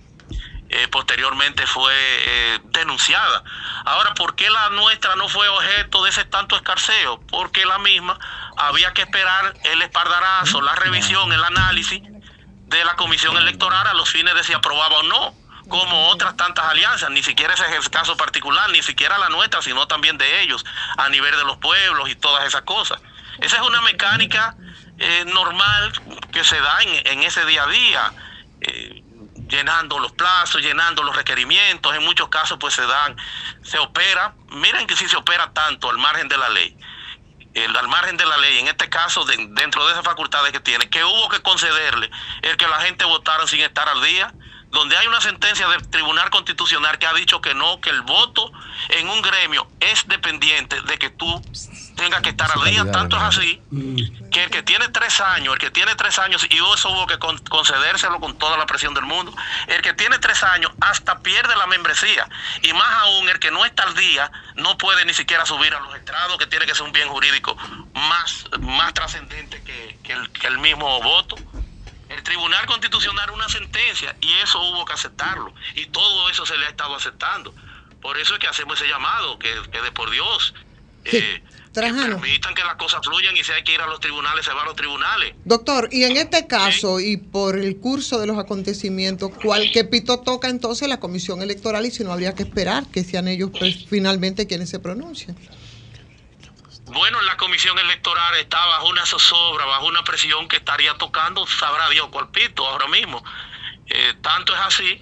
eh, posteriormente fue eh, denunciada. Ahora, ¿por qué la nuestra no fue objeto de ese tanto escarceo? Porque la misma había que esperar el espardarazo, la revisión, el análisis de la comisión electoral a los fines de si aprobaba o no, como otras tantas alianzas, ni siquiera ese es el caso particular, ni siquiera la nuestra, sino también de ellos, a nivel de los pueblos y todas esas cosas. Esa es una mecánica eh, normal que se da en, ese día a día, eh, llenando los plazos, llenando los requerimientos, en muchos casos pues se dan, se opera, miren que si se opera tanto al margen de la ley, el, al margen de la ley, en este caso de- dentro de esas facultades que tiene, que hubo que concederle el que la gente votara sin estar al día, donde hay una sentencia del Tribunal Constitucional que ha dicho que no, que el voto en un gremio es dependiente de que tú tengas que estar al día, tanto es así que el que tiene tres años, el que tiene tres años, y eso hubo que con- concedérselo con toda la presión del mundo, el que tiene tres años hasta pierde la membresía, y más aún el que no está al día no puede ni siquiera subir a los estrados, que tiene que ser un bien jurídico más, más trascendente que, que el, que el mismo voto. El Tribunal Constitucional una sentencia y eso hubo que aceptarlo, y todo eso se le ha estado aceptando. Por eso es que hacemos ese llamado, que, que de por Dios, eh, Trajano. permitan que las cosas fluyan y si hay que ir a los tribunales, se va a los tribunales. Doctor, y en este caso y por el curso de los acontecimientos, ¿cuál pito toca entonces la comisión electoral y si no habría que esperar que sean ellos pues, finalmente quienes se pronuncien? Bueno, la comisión electoral está bajo una zozobra, bajo una presión que estaría tocando, sabrá Dios cuál pito ahora mismo. Eh, tanto es así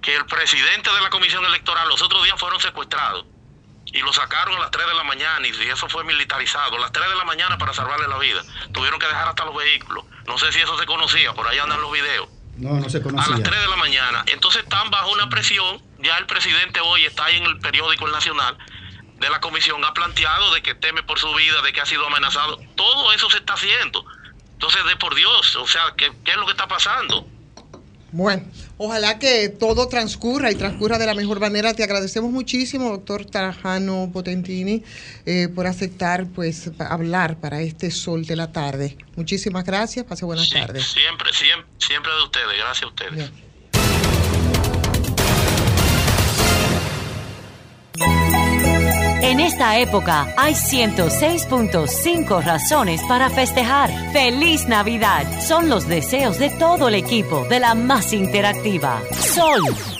que el presidente de la comisión electoral los otros días fueron secuestrados y lo sacaron a las 3 de la mañana y eso fue militarizado. A las 3 de la mañana para salvarle la vida. Tuvieron que dejar hasta los vehículos. No sé si eso se conocía, por ahí andan los videos. No, no se A las conocía. 3 de la mañana. Entonces están bajo una presión. Ya el presidente hoy está ahí en el periódico El Nacional de la comisión. Ha planteado de que teme por su vida, de que ha sido amenazado. Todo eso se está haciendo. Entonces, de por Dios, o sea, ¿qué, qué es lo que está pasando? Bueno, ojalá que todo transcurra y transcurra de la mejor manera. Te agradecemos muchísimo, doctor Tarajano Potentini, eh, por aceptar pues hablar para este sol de la tarde. Muchísimas gracias, pase buenas tardes. Siempre, siempre, siempre de ustedes. Gracias a ustedes. En esta época hay 106.5 razones para festejar. ¡Feliz Navidad! Son los deseos de todo el equipo de la más interactiva. Sol.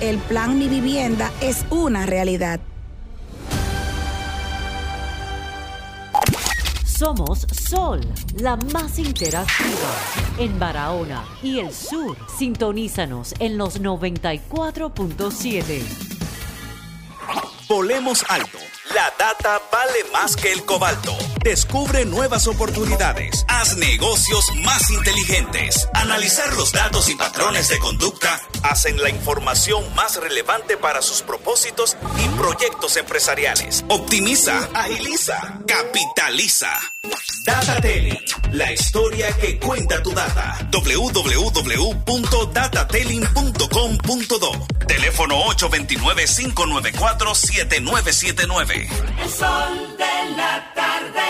El plan Mi Vivienda es una realidad. Somos Sol, la más interactiva. En Barahona y el sur, sintonízanos en los 94.7. Volemos alto. La data vale más que el cobalto. Descubre nuevas oportunidades. Haz negocios más inteligentes. Analizar los datos y patrones de conducta hacen la información más relevante para sus propósitos y proyectos empresariales. Optimiza, agiliza, capitaliza. Data Telling, la historia que cuenta tu data. www.datatelling.com.do Teléfono 829-594-7979. El sol de la tarde.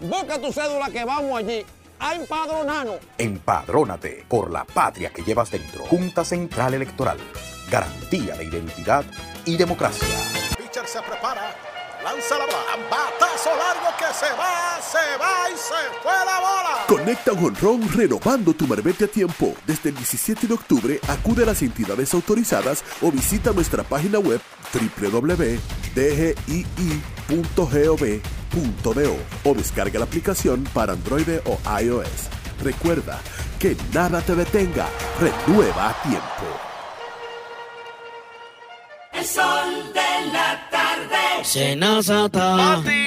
busca tu cédula que vamos allí a empadronarnos. Empadrónate por la patria que llevas dentro. Junta Central Electoral. Garantía de identidad y democracia. Pitcher se prepara, lanza la bola, batazo largo que se va, se va y se fue la bola. Conecta un honrón renovando tu marbete a tiempo. Desde el 17 de octubre acude a las entidades autorizadas o visita nuestra página web www.dgii.gov.do o descarga la aplicación para Android o iOS. Recuerda que nada te detenga. Renueva a tiempo. El sol de la tarde. Senazata. Pati,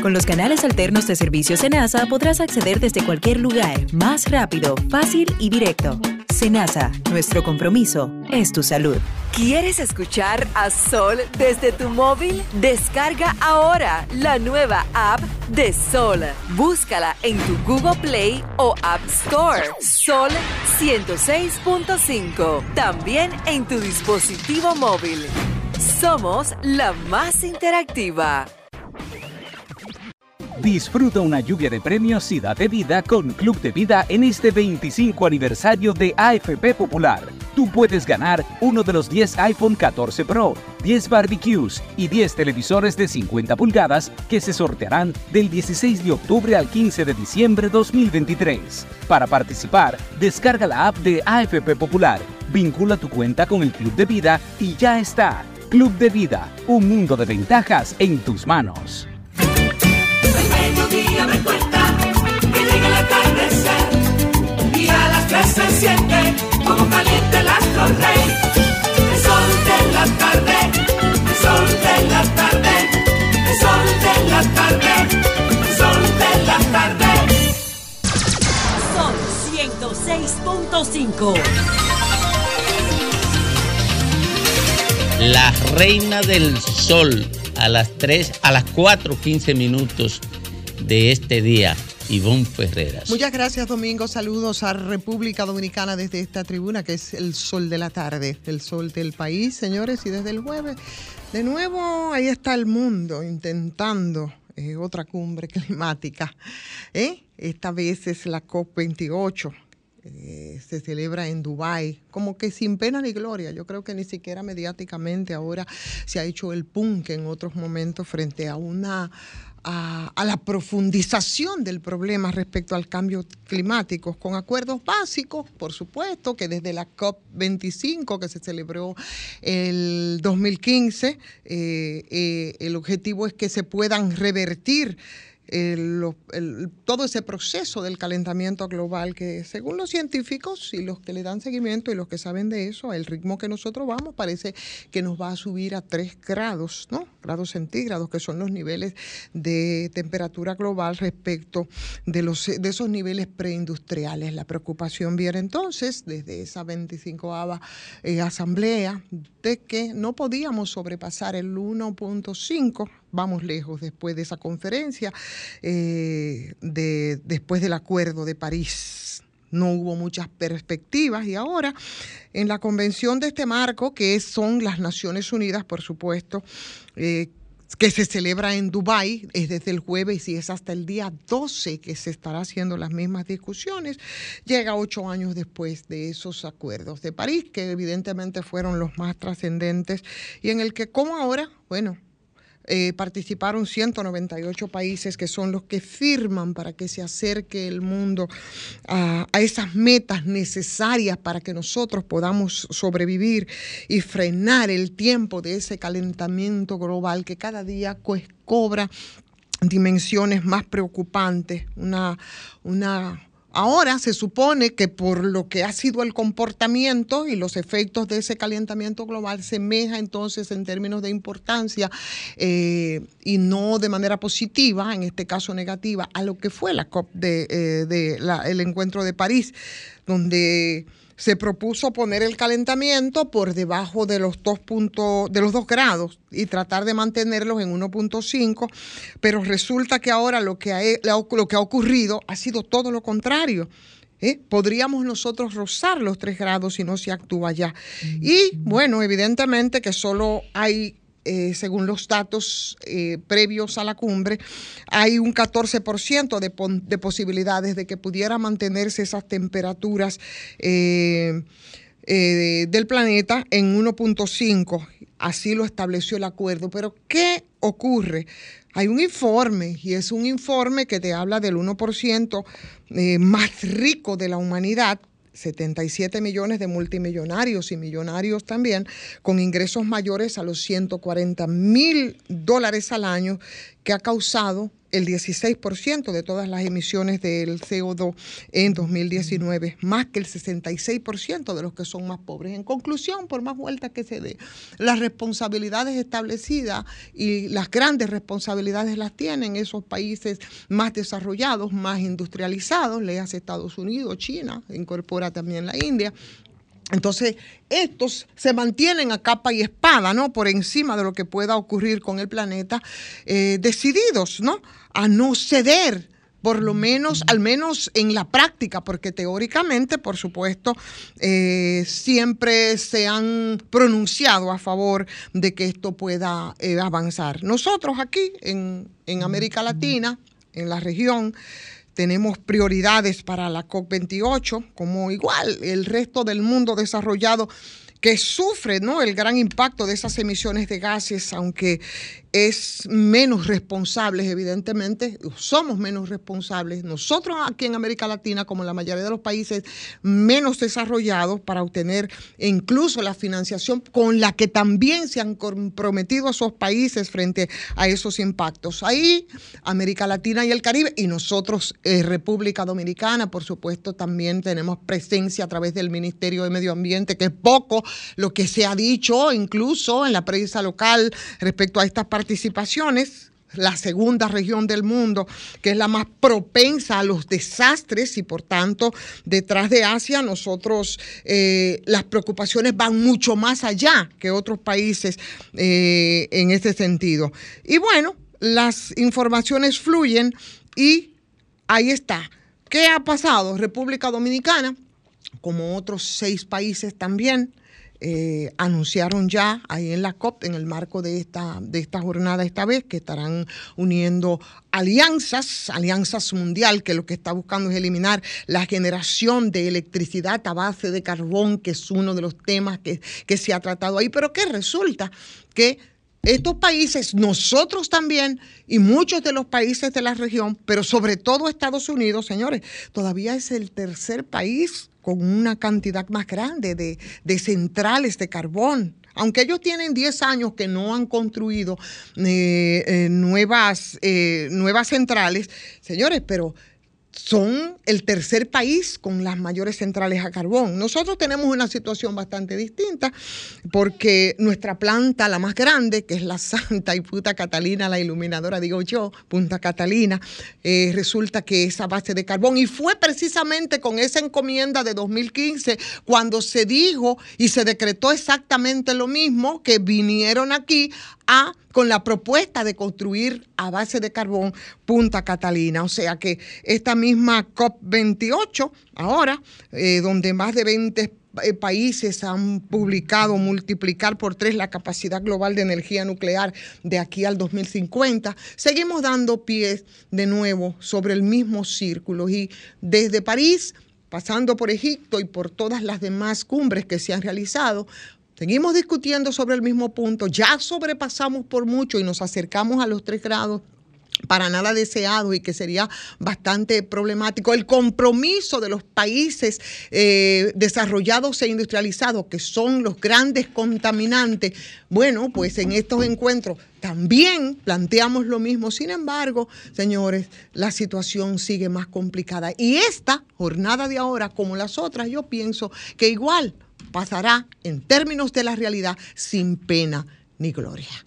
Con los canales alternos de servicio Senasa podrás acceder desde cualquier lugar, más rápido, fácil y directo. Senasa, nuestro compromiso es tu salud. ¿Quieres escuchar a Sol desde tu móvil? Descarga ahora la nueva app de Sol. Búscala en tu Google Play o App Store. Sol 106.5. También en tu dispositivo móvil. Somos la más interactiva. Disfruta una lluvia de premios y date vida con Club de Vida en este 25 aniversario de AFP Popular. Tú puedes ganar uno de los 10 iPhone 14 Pro, 10 barbecues y 10 televisores de 50 pulgadas que se sortearán del 16 de octubre al 15 de diciembre 2023. Para participar, descarga la app de AFP Popular, vincula tu cuenta con el Club de Vida y ya está. Club de Vida, un mundo de ventajas en tus manos. Mediodía me cuenta que llega el atardecer y a las tres se siente como caliente el astro rey. El sol de la tarde, el sol de la tarde, el sol de la tarde, el sol de la tarde. Sol 106.5. La reina del sol a las 3, a las 4.15 minutos de este día, Ivonne Ferreras. Muchas gracias, Domingo. Saludos a República Dominicana desde esta tribuna que es el sol de la tarde, el sol del país, señores. Y desde el jueves, de nuevo, ahí está el mundo intentando eh, otra cumbre climática. ¿eh? Esta vez es la COP28. eh, se celebra en Dubái, como que sin pena ni gloria. Yo creo que ni siquiera mediáticamente ahora se ha hecho el punk en otros momentos frente a una a, la profundización del problema respecto al cambio climático, con acuerdos básicos, por supuesto, que desde la COP25 que se celebró el 2015, eh, eh, el objetivo es que se puedan revertir todo ese proceso del calentamiento global que según los científicos y los que le dan seguimiento y los que saben de eso, el ritmo que nosotros vamos parece que nos va a subir a 3 grados, ¿no? Grados centígrados, que son los niveles de temperatura global respecto de, los, de esos niveles preindustriales. La preocupación viene entonces desde esa 25 eh, asamblea de que no podíamos sobrepasar el 1.5 vamos lejos después de esa conferencia, eh, de, después del Acuerdo de París. No hubo muchas perspectivas y ahora en la convención de este marco, que son las Naciones Unidas, por supuesto, eh, que se celebra en Dubái, es desde el jueves y es hasta el día 12 que se estará haciendo las mismas discusiones, llega ocho años después de esos acuerdos de París, que evidentemente fueron los más trascendentes y en el que como ahora, bueno, eh, participaron 198 países que son los que firman para que se acerque el mundo a, a esas metas necesarias para que nosotros podamos sobrevivir y frenar el tiempo de ese calentamiento global que cada día pues, cobra dimensiones más preocupantes, una, una Ahora se supone que por lo que ha sido el comportamiento y los efectos de ese calentamiento global se meja entonces en términos de importancia eh, y no de manera positiva, en este caso negativa, a lo que fue la COP de, eh, de la- el encuentro de París, donde se propuso poner el calentamiento por debajo de los dos puntos, de los dos grados y tratar de mantenerlos en 1.5, pero resulta que ahora lo que ha, lo que ha ocurrido ha sido todo lo contrario. ¿eh? Podríamos nosotros rozar los 3 grados si no se actúa ya. Y bueno, evidentemente que solo hay eh, según los datos eh, previos a la cumbre, hay un 14% de, de posibilidades de que pudiera mantenerse esas temperaturas eh, del planeta en 1.5. Así lo estableció el acuerdo. Pero ¿qué ocurre? Hay un informe y es un informe que te habla del 1% eh, más rico de la humanidad 77 millones de multimillonarios y millonarios también, con ingresos mayores a los 140 mil dólares al año, que ha causado el 16% de todas las emisiones del CO2 en 2019, más que el 66% de los que son más pobres. En conclusión, por más vueltas que se dé, las responsabilidades establecidas y las grandes responsabilidades las tienen esos países más desarrollados, más industrializados, le hace Estados Unidos, China, incorpora también la India, entonces, estos se mantienen a capa y espada, ¿no? Por encima de lo que pueda ocurrir con el planeta, eh, decididos, ¿no? A no ceder, por lo menos, al menos en la práctica, porque teóricamente, por supuesto, eh, siempre se han pronunciado a favor de que esto pueda eh, avanzar. Nosotros aquí, en, en América Latina, en la región, tenemos prioridades para la COP28, como igual el resto del mundo desarrollado que sufre ¿no? el gran impacto de esas emisiones de gases, aunque es menos responsables, evidentemente, somos menos responsables, nosotros aquí en América Latina, como la mayoría de los países menos desarrollados, para obtener incluso la financiación con la que también se han comprometido esos países frente a esos impactos. Ahí, América Latina y el Caribe, y nosotros, eh, República Dominicana, por supuesto, también tenemos presencia a través del Ministerio de Medio Ambiente, que es poco lo que se ha dicho incluso en la prensa local respecto a estas participaciones, la segunda región del mundo, que es la más propensa a los desastres y por tanto detrás de Asia nosotros eh, las preocupaciones van mucho más allá que otros países eh, en este sentido. Y bueno, las informaciones fluyen y ahí está. ¿Qué ha pasado? República Dominicana, como otros seis países también, eh, anunciaron ya ahí en la COP, en el marco de esta, de esta jornada esta vez, que estarán uniendo alianzas, alianzas mundial, que lo que está buscando es eliminar la generación de electricidad a base de carbón, que es uno de los temas que, que se ha tratado ahí, pero que resulta que estos países, nosotros también, y muchos de los países de la región, pero sobre todo Estados Unidos, señores, todavía es el tercer país con una cantidad más grande de, centrales de carbón. Aunque ellos tienen 10 años que no han construido eh, eh, nuevas, eh, nuevas centrales, señores, pero son el tercer país con las mayores centrales a carbón. Nosotros tenemos una situación bastante distinta porque nuestra planta, la más grande, que es la Santa y Punta Catalina, la iluminadora, digo yo, Punta Catalina, eh, resulta que es a base de carbón. Y fue precisamente con esa encomienda de 2015 cuando se dijo y se decretó exactamente lo mismo que vinieron aquí a con la propuesta de construir a base de carbón Punta Catalina. O sea que esta misma COP28, ahora, eh, donde más de 20 eh, países han publicado multiplicar por tres la capacidad global de energía nuclear de aquí al 2050, seguimos dando pies de nuevo sobre el mismo círculo y desde París pasando por Egipto y por todas las demás cumbres que se han realizado, Seguimos discutiendo sobre el mismo punto, ya sobrepasamos por mucho y nos acercamos a los tres grados para nada deseado y que sería bastante problemático. El compromiso de los países eh, desarrollados e industrializados, que son los grandes contaminantes, bueno, pues en estos encuentros también planteamos lo mismo. Sin embargo, señores, la situación sigue más complicada. Y esta jornada de ahora, como las otras, yo pienso que igual pasará en términos de la realidad sin pena ni gloria.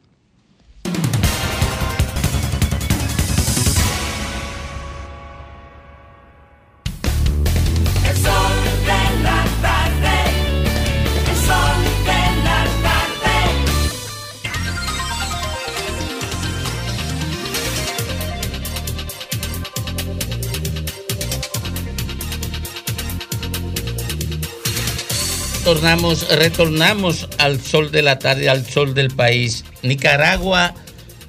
Tornamos, retornamos al sol de la tarde, al sol del país. Nicaragua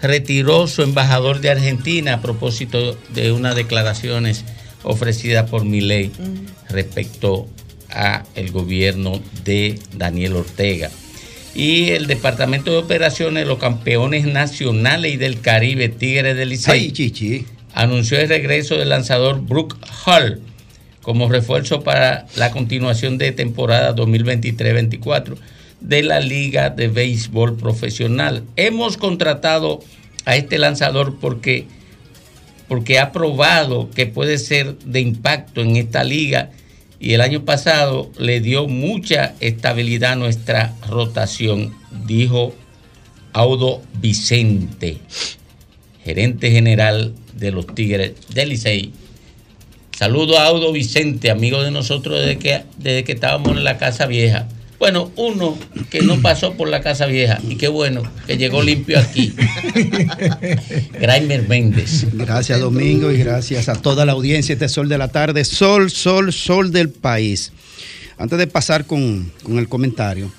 retiró su embajador de Argentina a propósito de unas declaraciones ofrecidas por Milei respecto a el gobierno de Daniel Ortega. Y el Departamento de Operaciones, los campeones nacionales y del Caribe, Tigres del Licey, anunció el regreso del lanzador Brooke Hall como refuerzo para la continuación de temporada 2023-24 de la Liga de Béisbol Profesional. Hemos contratado a este lanzador porque, porque ha probado que puede ser de impacto en esta liga y el año pasado le dio mucha estabilidad a nuestra rotación, dijo Audo Vicente, gerente general de los Tigres del Licey. Saludo a Audo Vicente, amigo de nosotros desde que, desde que estábamos en la Casa Vieja. Bueno, uno que no pasó por la Casa Vieja y qué bueno que llegó limpio aquí. Graimer Méndez. Gracias Domingo y gracias a toda la audiencia. Este Sol de la Tarde, Sol, Sol, Sol del país. Antes de pasar con, con el comentario,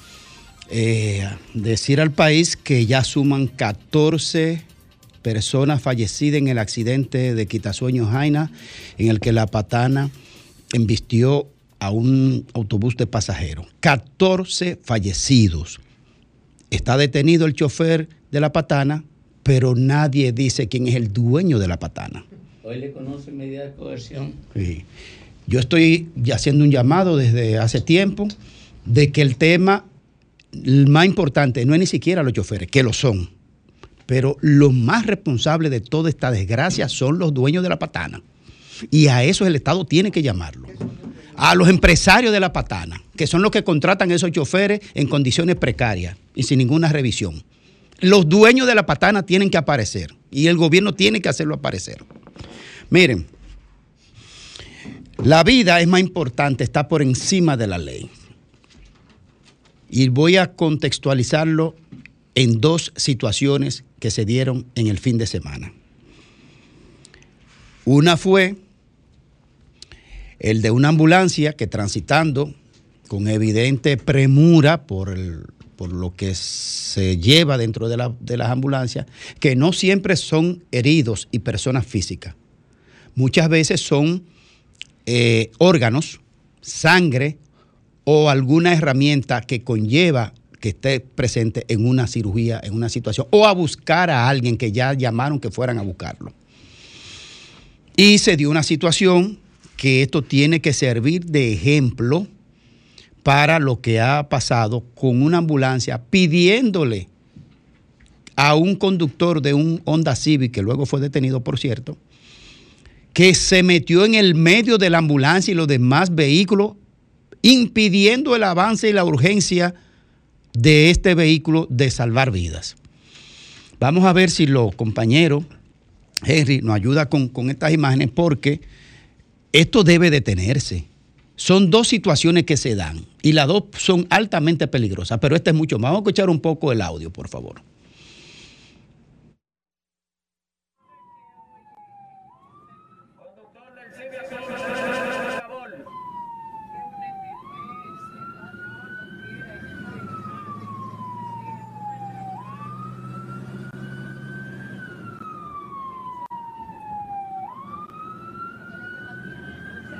eh, decir al país que ya suman 14 personas fallecidas en el accidente de Quitasueño Jaina, en el que la patana embistió a un autobús de pasajeros. 14 fallecidos. Está detenido el chofer de la patana, pero nadie dice quién es el dueño de la patana. Hoy le conocen medida de coerción. Sí. Yo estoy haciendo un llamado desde hace tiempo de que el tema más importante no es ni siquiera los choferes, que lo son, pero los más responsables de toda esta desgracia son los dueños de la patana. Y a eso el Estado tiene que llamarlo. A los empresarios de la patana, que son los que contratan esos choferes en condiciones precarias y sin ninguna revisión. Los dueños de la patana tienen que aparecer y el gobierno tiene que hacerlo aparecer. Miren, la vida es más importante, está por encima de la ley. Y voy a contextualizarlo en dos situaciones que se dieron en el fin de semana. Una fue el de una ambulancia que transitando con evidente premura por, el- por lo que se lleva dentro de, la- de las ambulancias, que no siempre son heridos y personas físicas. Muchas veces son eh, órganos, sangre o alguna herramienta que conlleva que esté presente en una cirugía, en una situación, o a buscar a alguien que ya llamaron que fueran a buscarlo. Y se dio una situación que esto tiene que servir de ejemplo para lo que ha pasado con una ambulancia pidiéndole a un conductor de un Honda Civic, que luego fue detenido, por cierto, que se metió en el medio de la ambulancia y los demás vehículos, impidiendo el avance y la urgencia de este vehículo de salvar vidas. Vamos a ver si los compañeros, Henry, nos ayuda con, con estas imágenes, porque esto debe detenerse. Son dos situaciones que se dan y las dos son altamente peligrosas, pero esta es mucho más. Vamos a escuchar un poco el audio, por favor.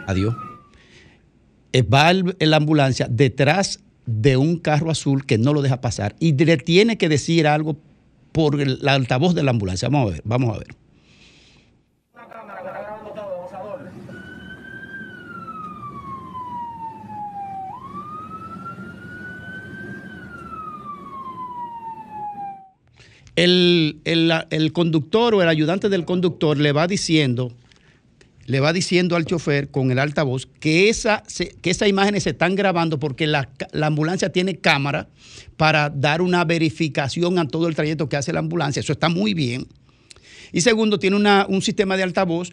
Adiós. Eh, Va el- la ambulancia detrás de un carro azul que no lo deja pasar y le tiene que decir algo por el altavoz de la ambulancia. Vamos a ver, vamos a ver. El, el- el conductor o el ayudante del conductor le va diciendo, le va diciendo al chofer con el altavoz que, esa, que esas imágenes se están grabando porque la, la ambulancia tiene cámara para dar una verificación a todo el trayecto que hace la ambulancia. Eso está muy bien. Y segundo, tiene una- un sistema de altavoz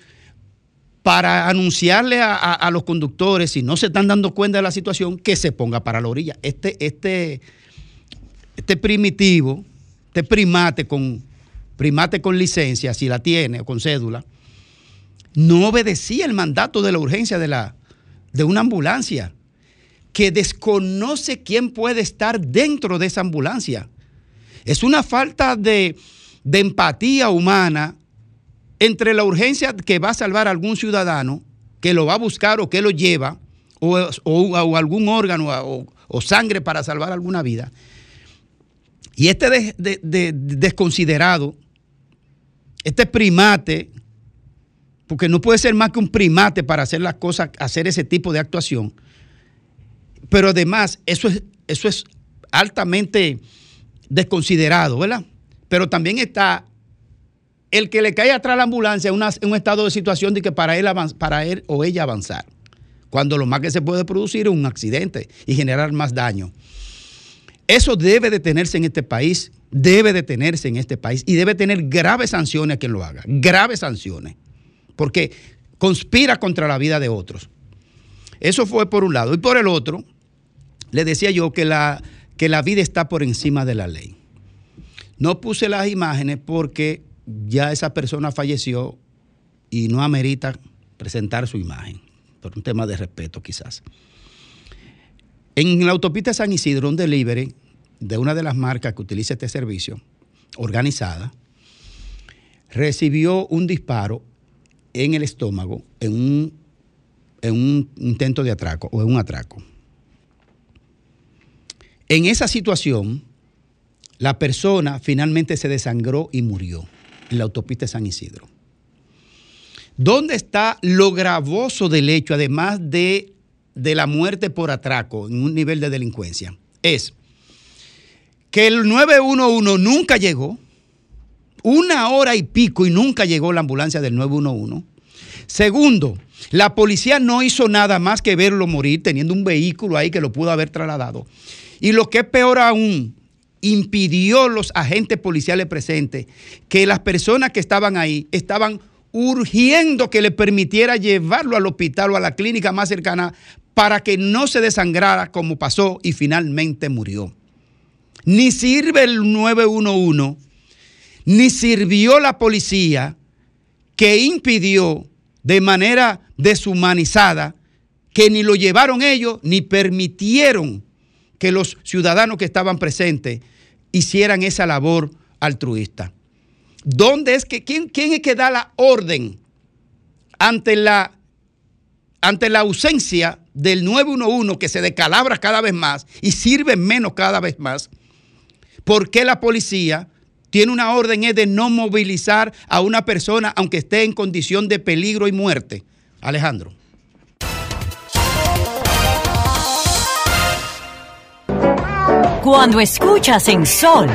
para anunciarle a, a- a los conductores, si no se están dando cuenta de la situación, que se ponga para la orilla. Este, este, este primitivo, este primate con, primate con licencia, si la tiene o con cédula, no obedecía el mandato de la urgencia de, la, de una ambulancia, que desconoce quién puede estar dentro de esa ambulancia. Es una falta de, de empatía humana entre la urgencia que va a salvar a algún ciudadano, que lo va a buscar o que lo lleva, o, o- algún órgano o, o sangre para salvar alguna vida. Y este de- de- de- desconsiderado, este primate, porque no puede ser más que un primate para hacer las cosas, hacer ese tipo de actuación. Pero además, eso es, eso es altamente desconsiderado, ¿verdad? Pero también está el que le cae atrás la ambulancia en, un estado de situación de que para él, para él o ella avanzar. Cuando lo más que se puede producir es un accidente y generar más daño. Eso debe detenerse en este país, debe detenerse en este país y debe tener graves sanciones a quien lo haga, graves sanciones, porque conspira contra la vida de otros. Eso fue por un lado. Y por el otro, le decía yo que la, que la vida está por encima de la ley. No puse las imágenes porque ya esa persona falleció y no amerita presentar su imagen, por un tema de respeto quizás. En la autopista San Isidro, un delivery de una de las marcas que utiliza este servicio, organizada, recibió un disparo en el estómago, en un en un intento de atraco o en un atraco. En esa situación, la persona finalmente se desangró y murió en la autopista de San Isidro. ¿Dónde está lo gravoso del hecho, además de, de la muerte por atraco en un nivel de delincuencia? Es que el 911 nunca llegó, una hora y pico y nunca llegó la ambulancia del 911. Segundo, la policía no hizo nada más que verlo morir teniendo un vehículo ahí que lo pudo haber trasladado. Y lo que es peor aún, impidió los agentes policiales presentes que las personas que estaban ahí estaban urgiendo que le permitiera llevarlo al hospital o a la clínica más cercana para que no se desangrara como pasó y finalmente murió. Ni sirve el 911, ni sirvió la policía que impidió de manera deshumanizada que ni lo llevaron ellos ni permitieron que los ciudadanos que estaban presentes hicieran esa labor altruista. ¿Dónde es que, quién, quién es que da la orden ante la, ante la ausencia del 911 que se decalabra cada vez más y sirve menos cada vez más? ¿Por qué la policía tiene una orden es de no movilizar a una persona aunque esté en condición de peligro y muerte? Alejandro. Cuando escuchas en Sol,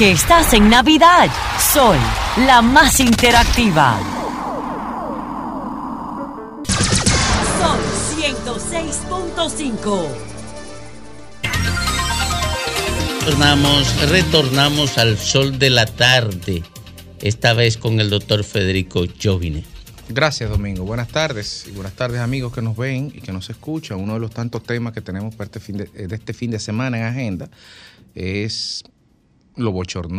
que estás en Navidad. Sol, la más interactiva. Sol 106.5. Retornamos, retornamos al sol de la tarde, esta vez con el doctor Federico Jovine. Gracias, Domingo. Buenas tardes y buenas tardes, amigos que nos ven y que nos escuchan. Uno de los tantos temas que tenemos para este fin de, de este fin de semana en agenda es lo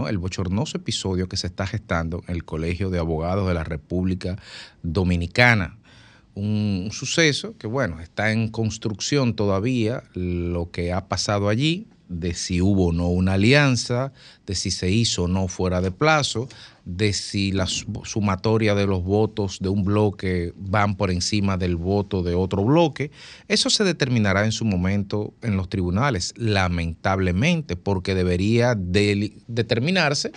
el bochornoso episodio que se está gestando en el Colegio de Abogados de la República Dominicana. Un suceso que, bueno, está en construcción todavía lo que ha pasado allí, de si hubo o no una alianza, de si se hizo o no fuera de plazo, de si la sumatoria de los votos de un bloque van por encima del voto de otro bloque. Eso se determinará en su momento en los tribunales, lamentablemente, porque debería de, determinarse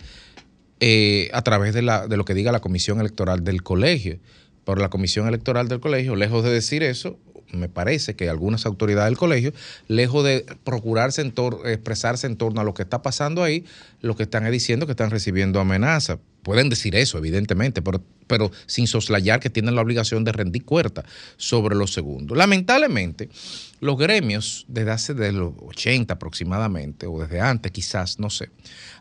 eh, a través de, la, de lo que diga la Comisión Electoral del Colegio. Pero la Comisión Electoral del Colegio, lejos de decir eso, me parece que algunas autoridades del colegio, lejos de procurarse en expresarse en torno a lo que está pasando ahí, lo que están es diciendo que están recibiendo amenazas. Pueden decir eso, evidentemente, pero, pero sin soslayar que tienen la obligación de rendir cuenta sobre los segundos. Lamentablemente, los gremios desde hace de los 80 aproximadamente, o desde antes quizás, no sé,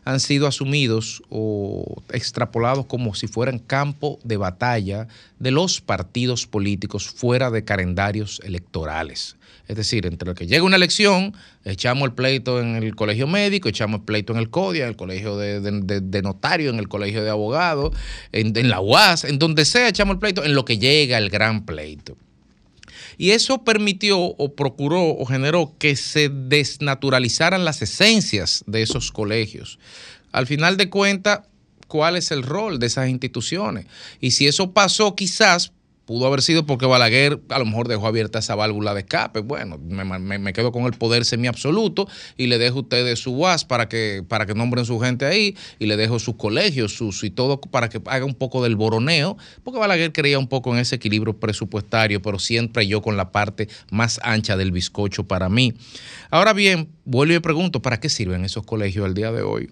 han sido asumidos o extrapolados como si fueran campo de batalla de los partidos políticos fuera de calendarios electorales. Es decir, entre lo que llega una elección, echamos el pleito en el colegio médico, echamos el pleito en el CODIA, en el colegio de, de, de notario, en el colegio de abogados, en, en la UAS, en donde sea, echamos el pleito, en lo que llega el gran pleito. Y eso permitió o procuró o generó que se desnaturalizaran las esencias de esos colegios. Al final de cuentas, ¿cuál es el rol de esas instituciones? Y si eso pasó quizás Pudo haber sido porque Balaguer a lo mejor dejó abierta esa válvula de escape. Bueno, me, quedo con el poder semiabsoluto y le dejo a ustedes su UAS para que, para que nombren su gente ahí y le dejo sus colegios sus, y todo para que haga un poco del boroneo, porque Balaguer creía un poco en ese equilibrio presupuestario, pero siempre yo con la parte más ancha del bizcocho para mí. Ahora bien, vuelvo y pregunto, ¿para qué sirven esos colegios al día de hoy?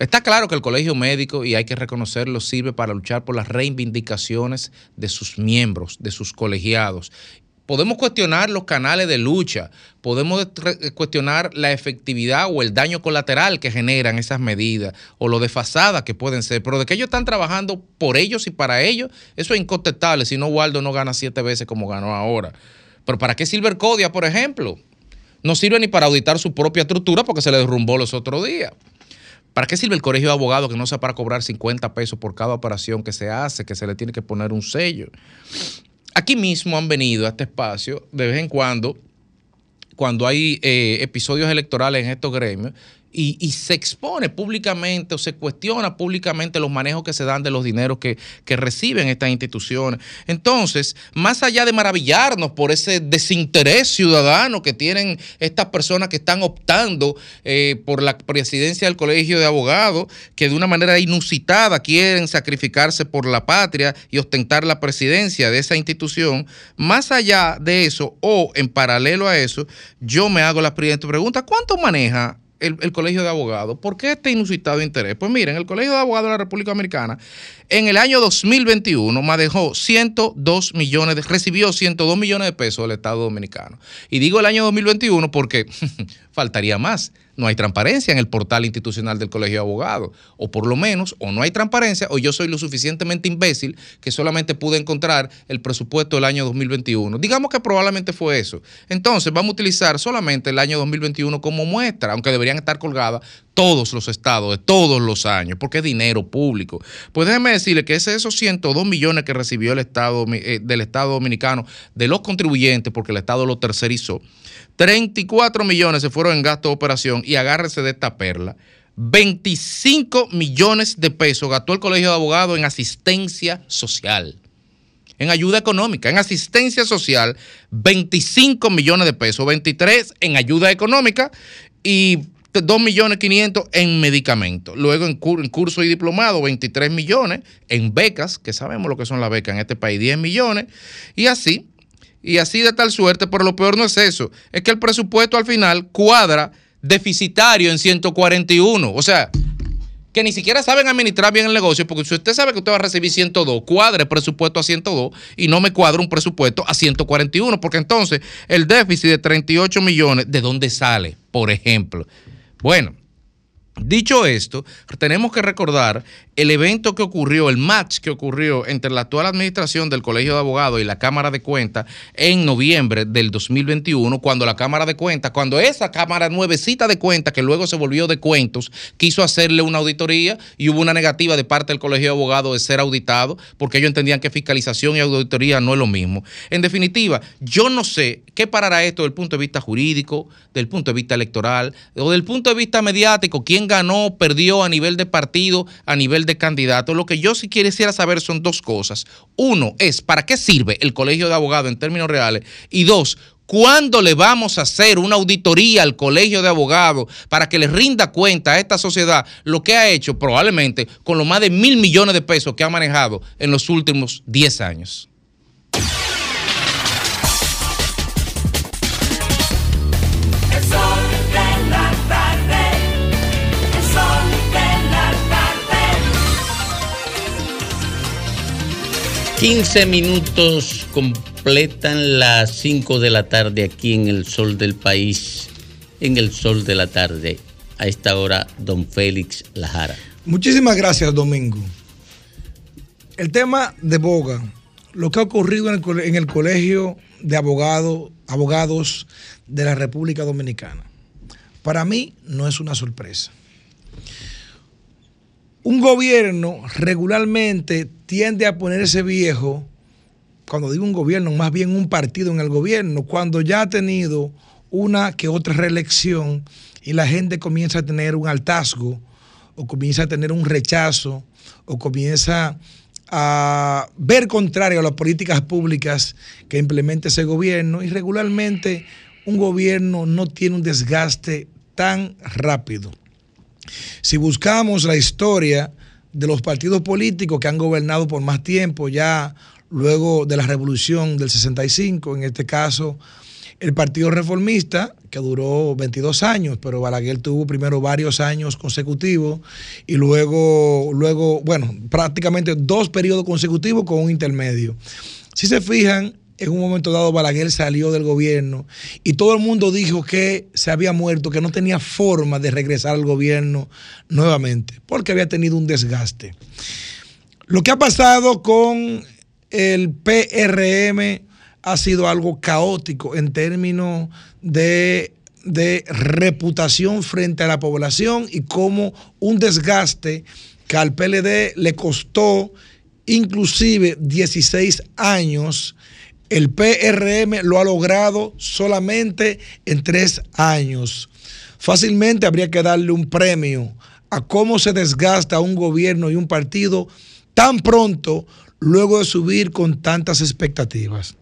Está claro que el colegio médico, y hay que reconocerlo, sirve para luchar por las reivindicaciones de sus miembros, de sus colegiados. Podemos cuestionar los canales de lucha, podemos cuestionar la efectividad o el daño colateral que generan esas medidas o lo desfasadas que pueden ser, pero de que ellos están trabajando por ellos y para ellos, eso es incontestable. Si no, Waldo no gana siete veces como ganó ahora. Pero ¿para qué sirve el CODIA, por ejemplo? No sirve ni para auditar su propia estructura porque se le derrumbó los otros días. ¿Para qué sirve el colegio de abogados que no sea para cobrar 50 pesos por cada operación que se hace, que se le tiene que poner un sello? Aquí mismo han venido a este espacio de vez en cuando, cuando hay eh, episodios electorales en estos gremios, y, se expone públicamente o se cuestiona públicamente los manejos que se dan de los dineros que, que reciben estas instituciones. Entonces, más allá de maravillarnos por ese desinterés ciudadano que tienen estas personas que están optando eh, por la presidencia del Colegio de Abogados, que de una manera inusitada quieren sacrificarse por la patria y ostentar la presidencia de esa institución, más allá de eso o en paralelo a eso, yo me hago la siguiente pregunta, ¿cuánto maneja el, el, Colegio de Abogados. ¿Por qué este inusitado interés? Pues miren, el Colegio de Abogados de la República Americana en el año 2021 manejó 102 millones, de, recibió 102 millones de pesos del Estado Dominicano. Y digo el año 2021 porque faltaría más. No hay transparencia en el portal institucional del Colegio de Abogados. O por lo menos, o no hay transparencia, o yo soy lo suficientemente imbécil que solamente pude encontrar el presupuesto del año 2021. Digamos que probablemente fue eso. Entonces, vamos a utilizar solamente el año 2021 como muestra, aunque deberían estar colgadas todos los estados de todos los años, porque es dinero público. Pues déjeme decirle que ese, esos 102 millones que recibió el Estado eh, del Estado Dominicano de los contribuyentes, porque el Estado lo tercerizó, 34 millones se fueron en gasto de operación y agárrese de esta perla. 25 millones de pesos gastó el Colegio de Abogados en asistencia social, en ayuda económica, en asistencia social, 25 millones de pesos, 23 en ayuda económica y 2 millones 500 en medicamentos. Luego en, cur en, curso y diplomado, 23 millones. En becas, que sabemos lo que son las becas en este país, 10 millones. Y así, y así de tal suerte, pero lo peor no es eso, es que el presupuesto al final cuadra deficitario en 141. O sea, que ni siquiera saben administrar bien el negocio, porque si usted sabe que usted va a recibir 102, cuadre presupuesto a 102 y no me cuadra un presupuesto a 141, porque entonces el déficit de 38 millones, ¿de dónde sale? Por ejemplo. Bueno, dicho esto, tenemos que recordar el evento que ocurrió, el match que ocurrió entre la actual administración del Colegio de Abogados y la Cámara de Cuentas en noviembre del 2021, cuando la Cámara de Cuentas, cuando esa Cámara nuevecita de cuentas, que luego se volvió de cuentos, quiso hacerle una auditoría y hubo una negativa de parte del Colegio de Abogados de ser auditado, porque ellos entendían que fiscalización y auditoría no es lo mismo. En definitiva, yo no sé qué parará esto desde el punto de vista jurídico, del punto de vista electoral o del punto de vista mediático, quién ganó, perdió a nivel de partido, a nivel de candidato, lo que yo sí quisiera saber son dos cosas. Uno es, ¿para qué sirve el colegio de abogados en términos reales? Y dos, ¿Cuándo le vamos a hacer una auditoría al Colegio de Abogados para que le rinda cuenta a esta sociedad lo que ha hecho probablemente con los más de mil millones de pesos que ha manejado en los últimos 10 años? 15 minutos completan las 5 de la tarde aquí en el sol del país, en el sol de la tarde. A esta hora, don Félix Lajara. Muchísimas gracias, Domingo. El tema de Boga, lo que ha ocurrido en el, Colegio de Abogados de la República Dominicana, para mí no es una sorpresa. Un gobierno regularmente tiende a ponerse viejo, cuando digo un gobierno, más bien un partido en el gobierno, cuando ya ha tenido una que otra reelección y la gente comienza a tener un hartazgo o comienza a tener un rechazo o comienza a ver contrario a las políticas públicas que implementa ese gobierno y regularmente un gobierno no tiene un desgaste tan rápido. Si buscamos la historia de los partidos políticos que han gobernado por más tiempo, ya luego de la revolución del 65, en este caso el Partido Reformista, que duró 22 años, pero Balaguer tuvo primero varios años consecutivos y luego, luego, bueno, prácticamente dos periodos consecutivos con un intermedio. Si se fijan, en un momento dado Balaguer salió del gobierno y todo el mundo dijo que se había muerto, que no tenía forma de regresar al gobierno nuevamente, porque había tenido un desgaste. Lo que ha pasado con el PRM ha sido algo caótico en términos de, de reputación frente a la población y como un desgaste que al PLD le costó inclusive 16 años. El PRM lo ha logrado solamente en tres años. Fácilmente habría que darle un premio a cómo se desgasta un gobierno y un partido tan pronto luego de subir con tantas expectativas.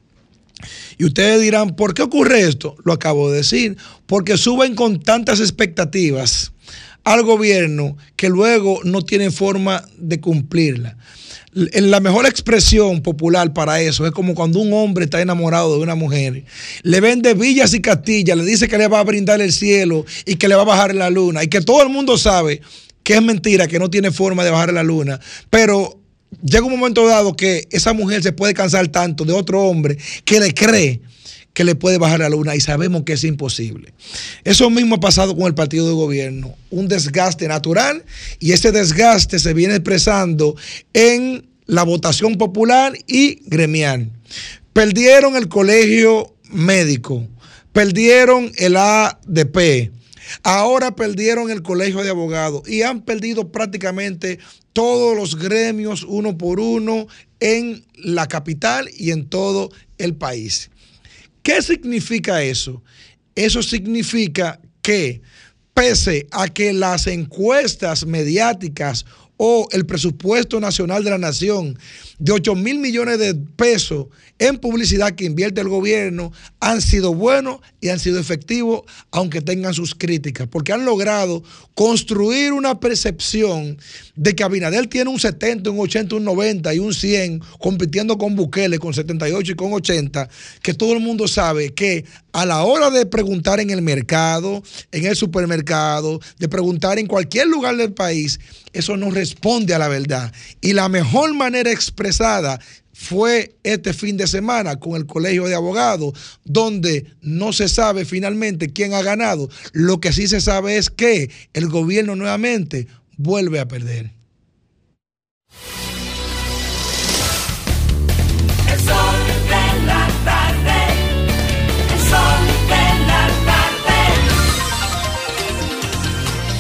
Y ustedes dirán, ¿por qué ocurre esto? Lo acabo de decir, porque suben con tantas expectativas al gobierno que luego no tienen forma de cumplirla. En la mejor expresión popular para eso es como cuando un hombre está enamorado de una mujer, le vende villas y castillas, le dice que le va a brindar el cielo y que le va a bajar la luna y que todo el mundo sabe que es mentira, que no tiene forma de bajar la luna, pero llega un momento dado que esa mujer se puede cansar tanto de otro hombre que le cree que le puede bajar la luna y sabemos que es imposible. Eso mismo ha pasado con el partido de gobierno, un desgaste natural y ese desgaste se viene expresando en la votación popular y gremial. Perdieron el colegio médico, perdieron el ADP, ahora perdieron el colegio de abogados y han perdido prácticamente todos los gremios uno por uno en la capital y en todo el país. ¿Qué significa eso? Eso significa que pese a que las encuestas mediáticas o el presupuesto nacional de la nación de 8 mil millones de pesos en publicidad que invierte el gobierno han sido buenos y han sido efectivos, aunque tengan sus críticas, porque han logrado construir una percepción de que Abinadel tiene un 70, un 80, un 90 y un 100, compitiendo con Bukele con 78 y con 80, que todo el mundo sabe que a la hora de preguntar en el mercado, en el supermercado, de preguntar en cualquier lugar del país, eso no responde a la verdad. Y la mejor manera fue este fin de semana con el Colegio de Abogados, donde no se sabe finalmente quién ha ganado. Lo que sí se sabe es que el gobierno nuevamente vuelve a perder.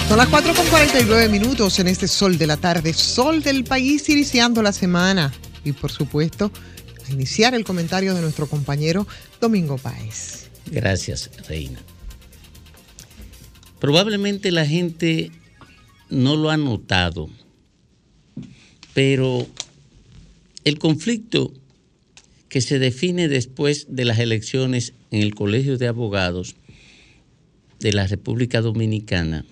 Son las 4 con 49 minutos en este sol de la tarde, sol del país iniciando la semana. Y por supuesto, iniciar el comentario de nuestro compañero Domingo Páez. Gracias, Reina. Probablemente la gente no lo ha notado, pero el conflicto que se define después de las elecciones en el Colegio de Abogados de la República Dominicana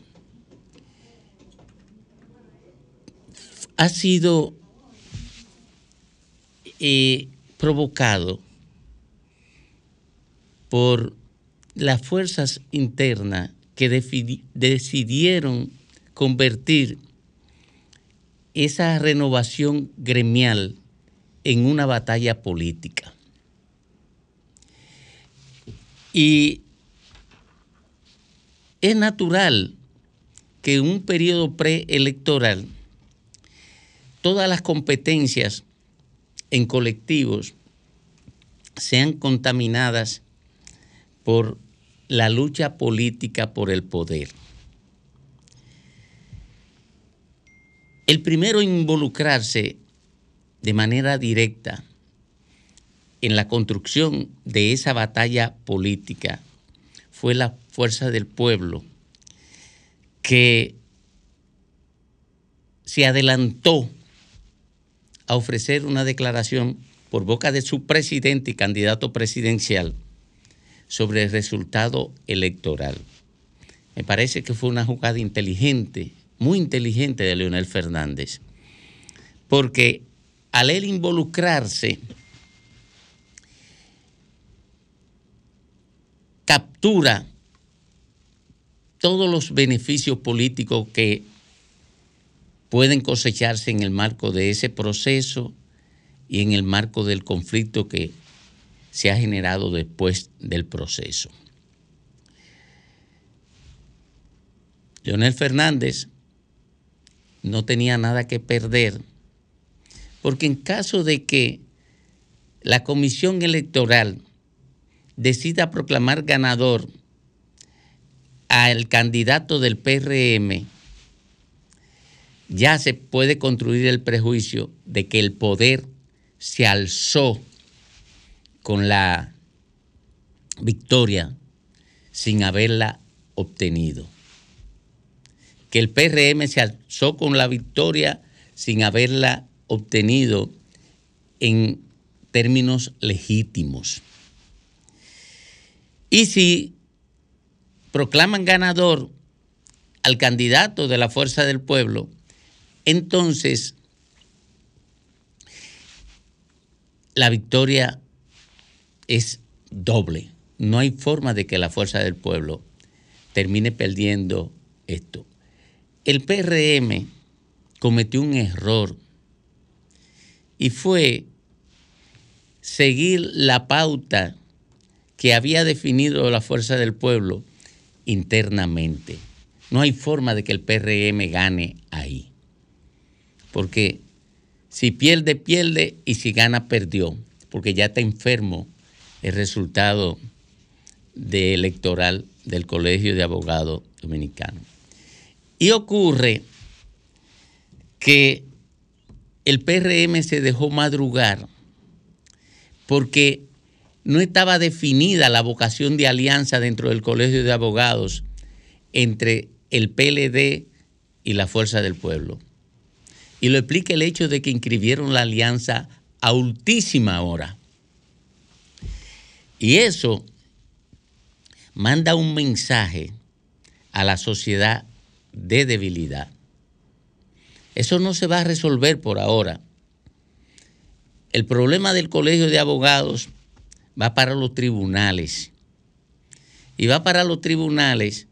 ha sido eh, provocado por las fuerzas internas que decidieron convertir esa renovación gremial en una batalla política. Y es natural que un periodo preelectoral todas las competencias en colectivos sean contaminadas por la lucha política por el poder. El primero involucrarse de manera directa en la construcción de esa batalla política fue la fuerza del pueblo que se adelantó a ofrecer una declaración por boca de su presidente y candidato presidencial sobre el resultado electoral. Me parece que fue una jugada inteligente, muy inteligente de Leonel Fernández, porque al él involucrarse, captura todos los beneficios políticos que pueden cosecharse en el marco de ese proceso y en el marco del conflicto que se ha generado después del proceso. Leonel Fernández no tenía nada que perder, porque en caso de que la comisión electoral decida proclamar ganador al candidato del PRM, ya se puede construir el prejuicio de que el poder se alzó con la victoria sin haberla obtenido. Que el PRM se alzó con la victoria sin haberla obtenido en términos legítimos. Y si proclaman ganador al candidato de la Fuerza del Pueblo, entonces la victoria es doble. No hay forma de que la Fuerza del Pueblo termine perdiendo esto. El PRM cometió un error y fue seguir la pauta que había definido la Fuerza del Pueblo internamente. No hay forma de que el PRM gane ahí. Porque si pierde, pierde y si gana, perdió. Porque ya está enfermo el resultado de electoral del Colegio de Abogados Dominicano. Y ocurre que el PRM se dejó madrugar porque no estaba definida la vocación de alianza dentro del Colegio de Abogados entre el PLD y la Fuerza del Pueblo. Y lo explica el hecho de que inscribieron la alianza a ultísima hora. Y eso manda un mensaje a la sociedad de debilidad. Eso no se va a resolver por ahora. El problema del colegio de abogados va para los tribunales. Y va para los tribunales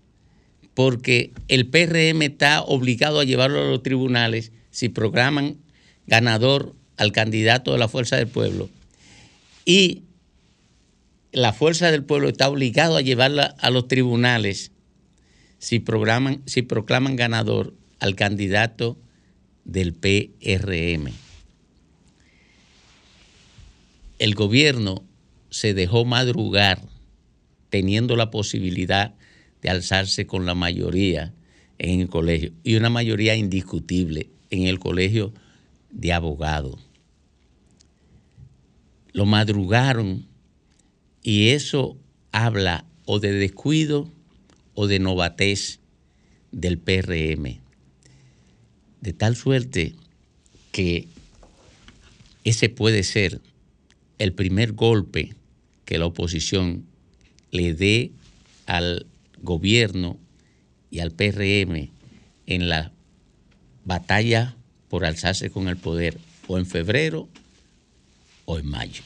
porque el PRM está obligado a llevarlo a los tribunales si programan ganador al candidato de la Fuerza del Pueblo. Y la Fuerza del Pueblo está obligado a llevarla a los tribunales si, programan, si proclaman ganador al candidato del PRM. El gobierno se dejó madrugar teniendo la posibilidad de alzarse con la mayoría en el colegio y una mayoría indiscutible en el colegio de abogados. Lo madrugaron y eso habla o de descuido o de novatez del PRM. De tal suerte que ese puede ser el primer golpe que la oposición le dé al gobierno y al PRM en la batalla por alzarse con el poder o en febrero o en mayo.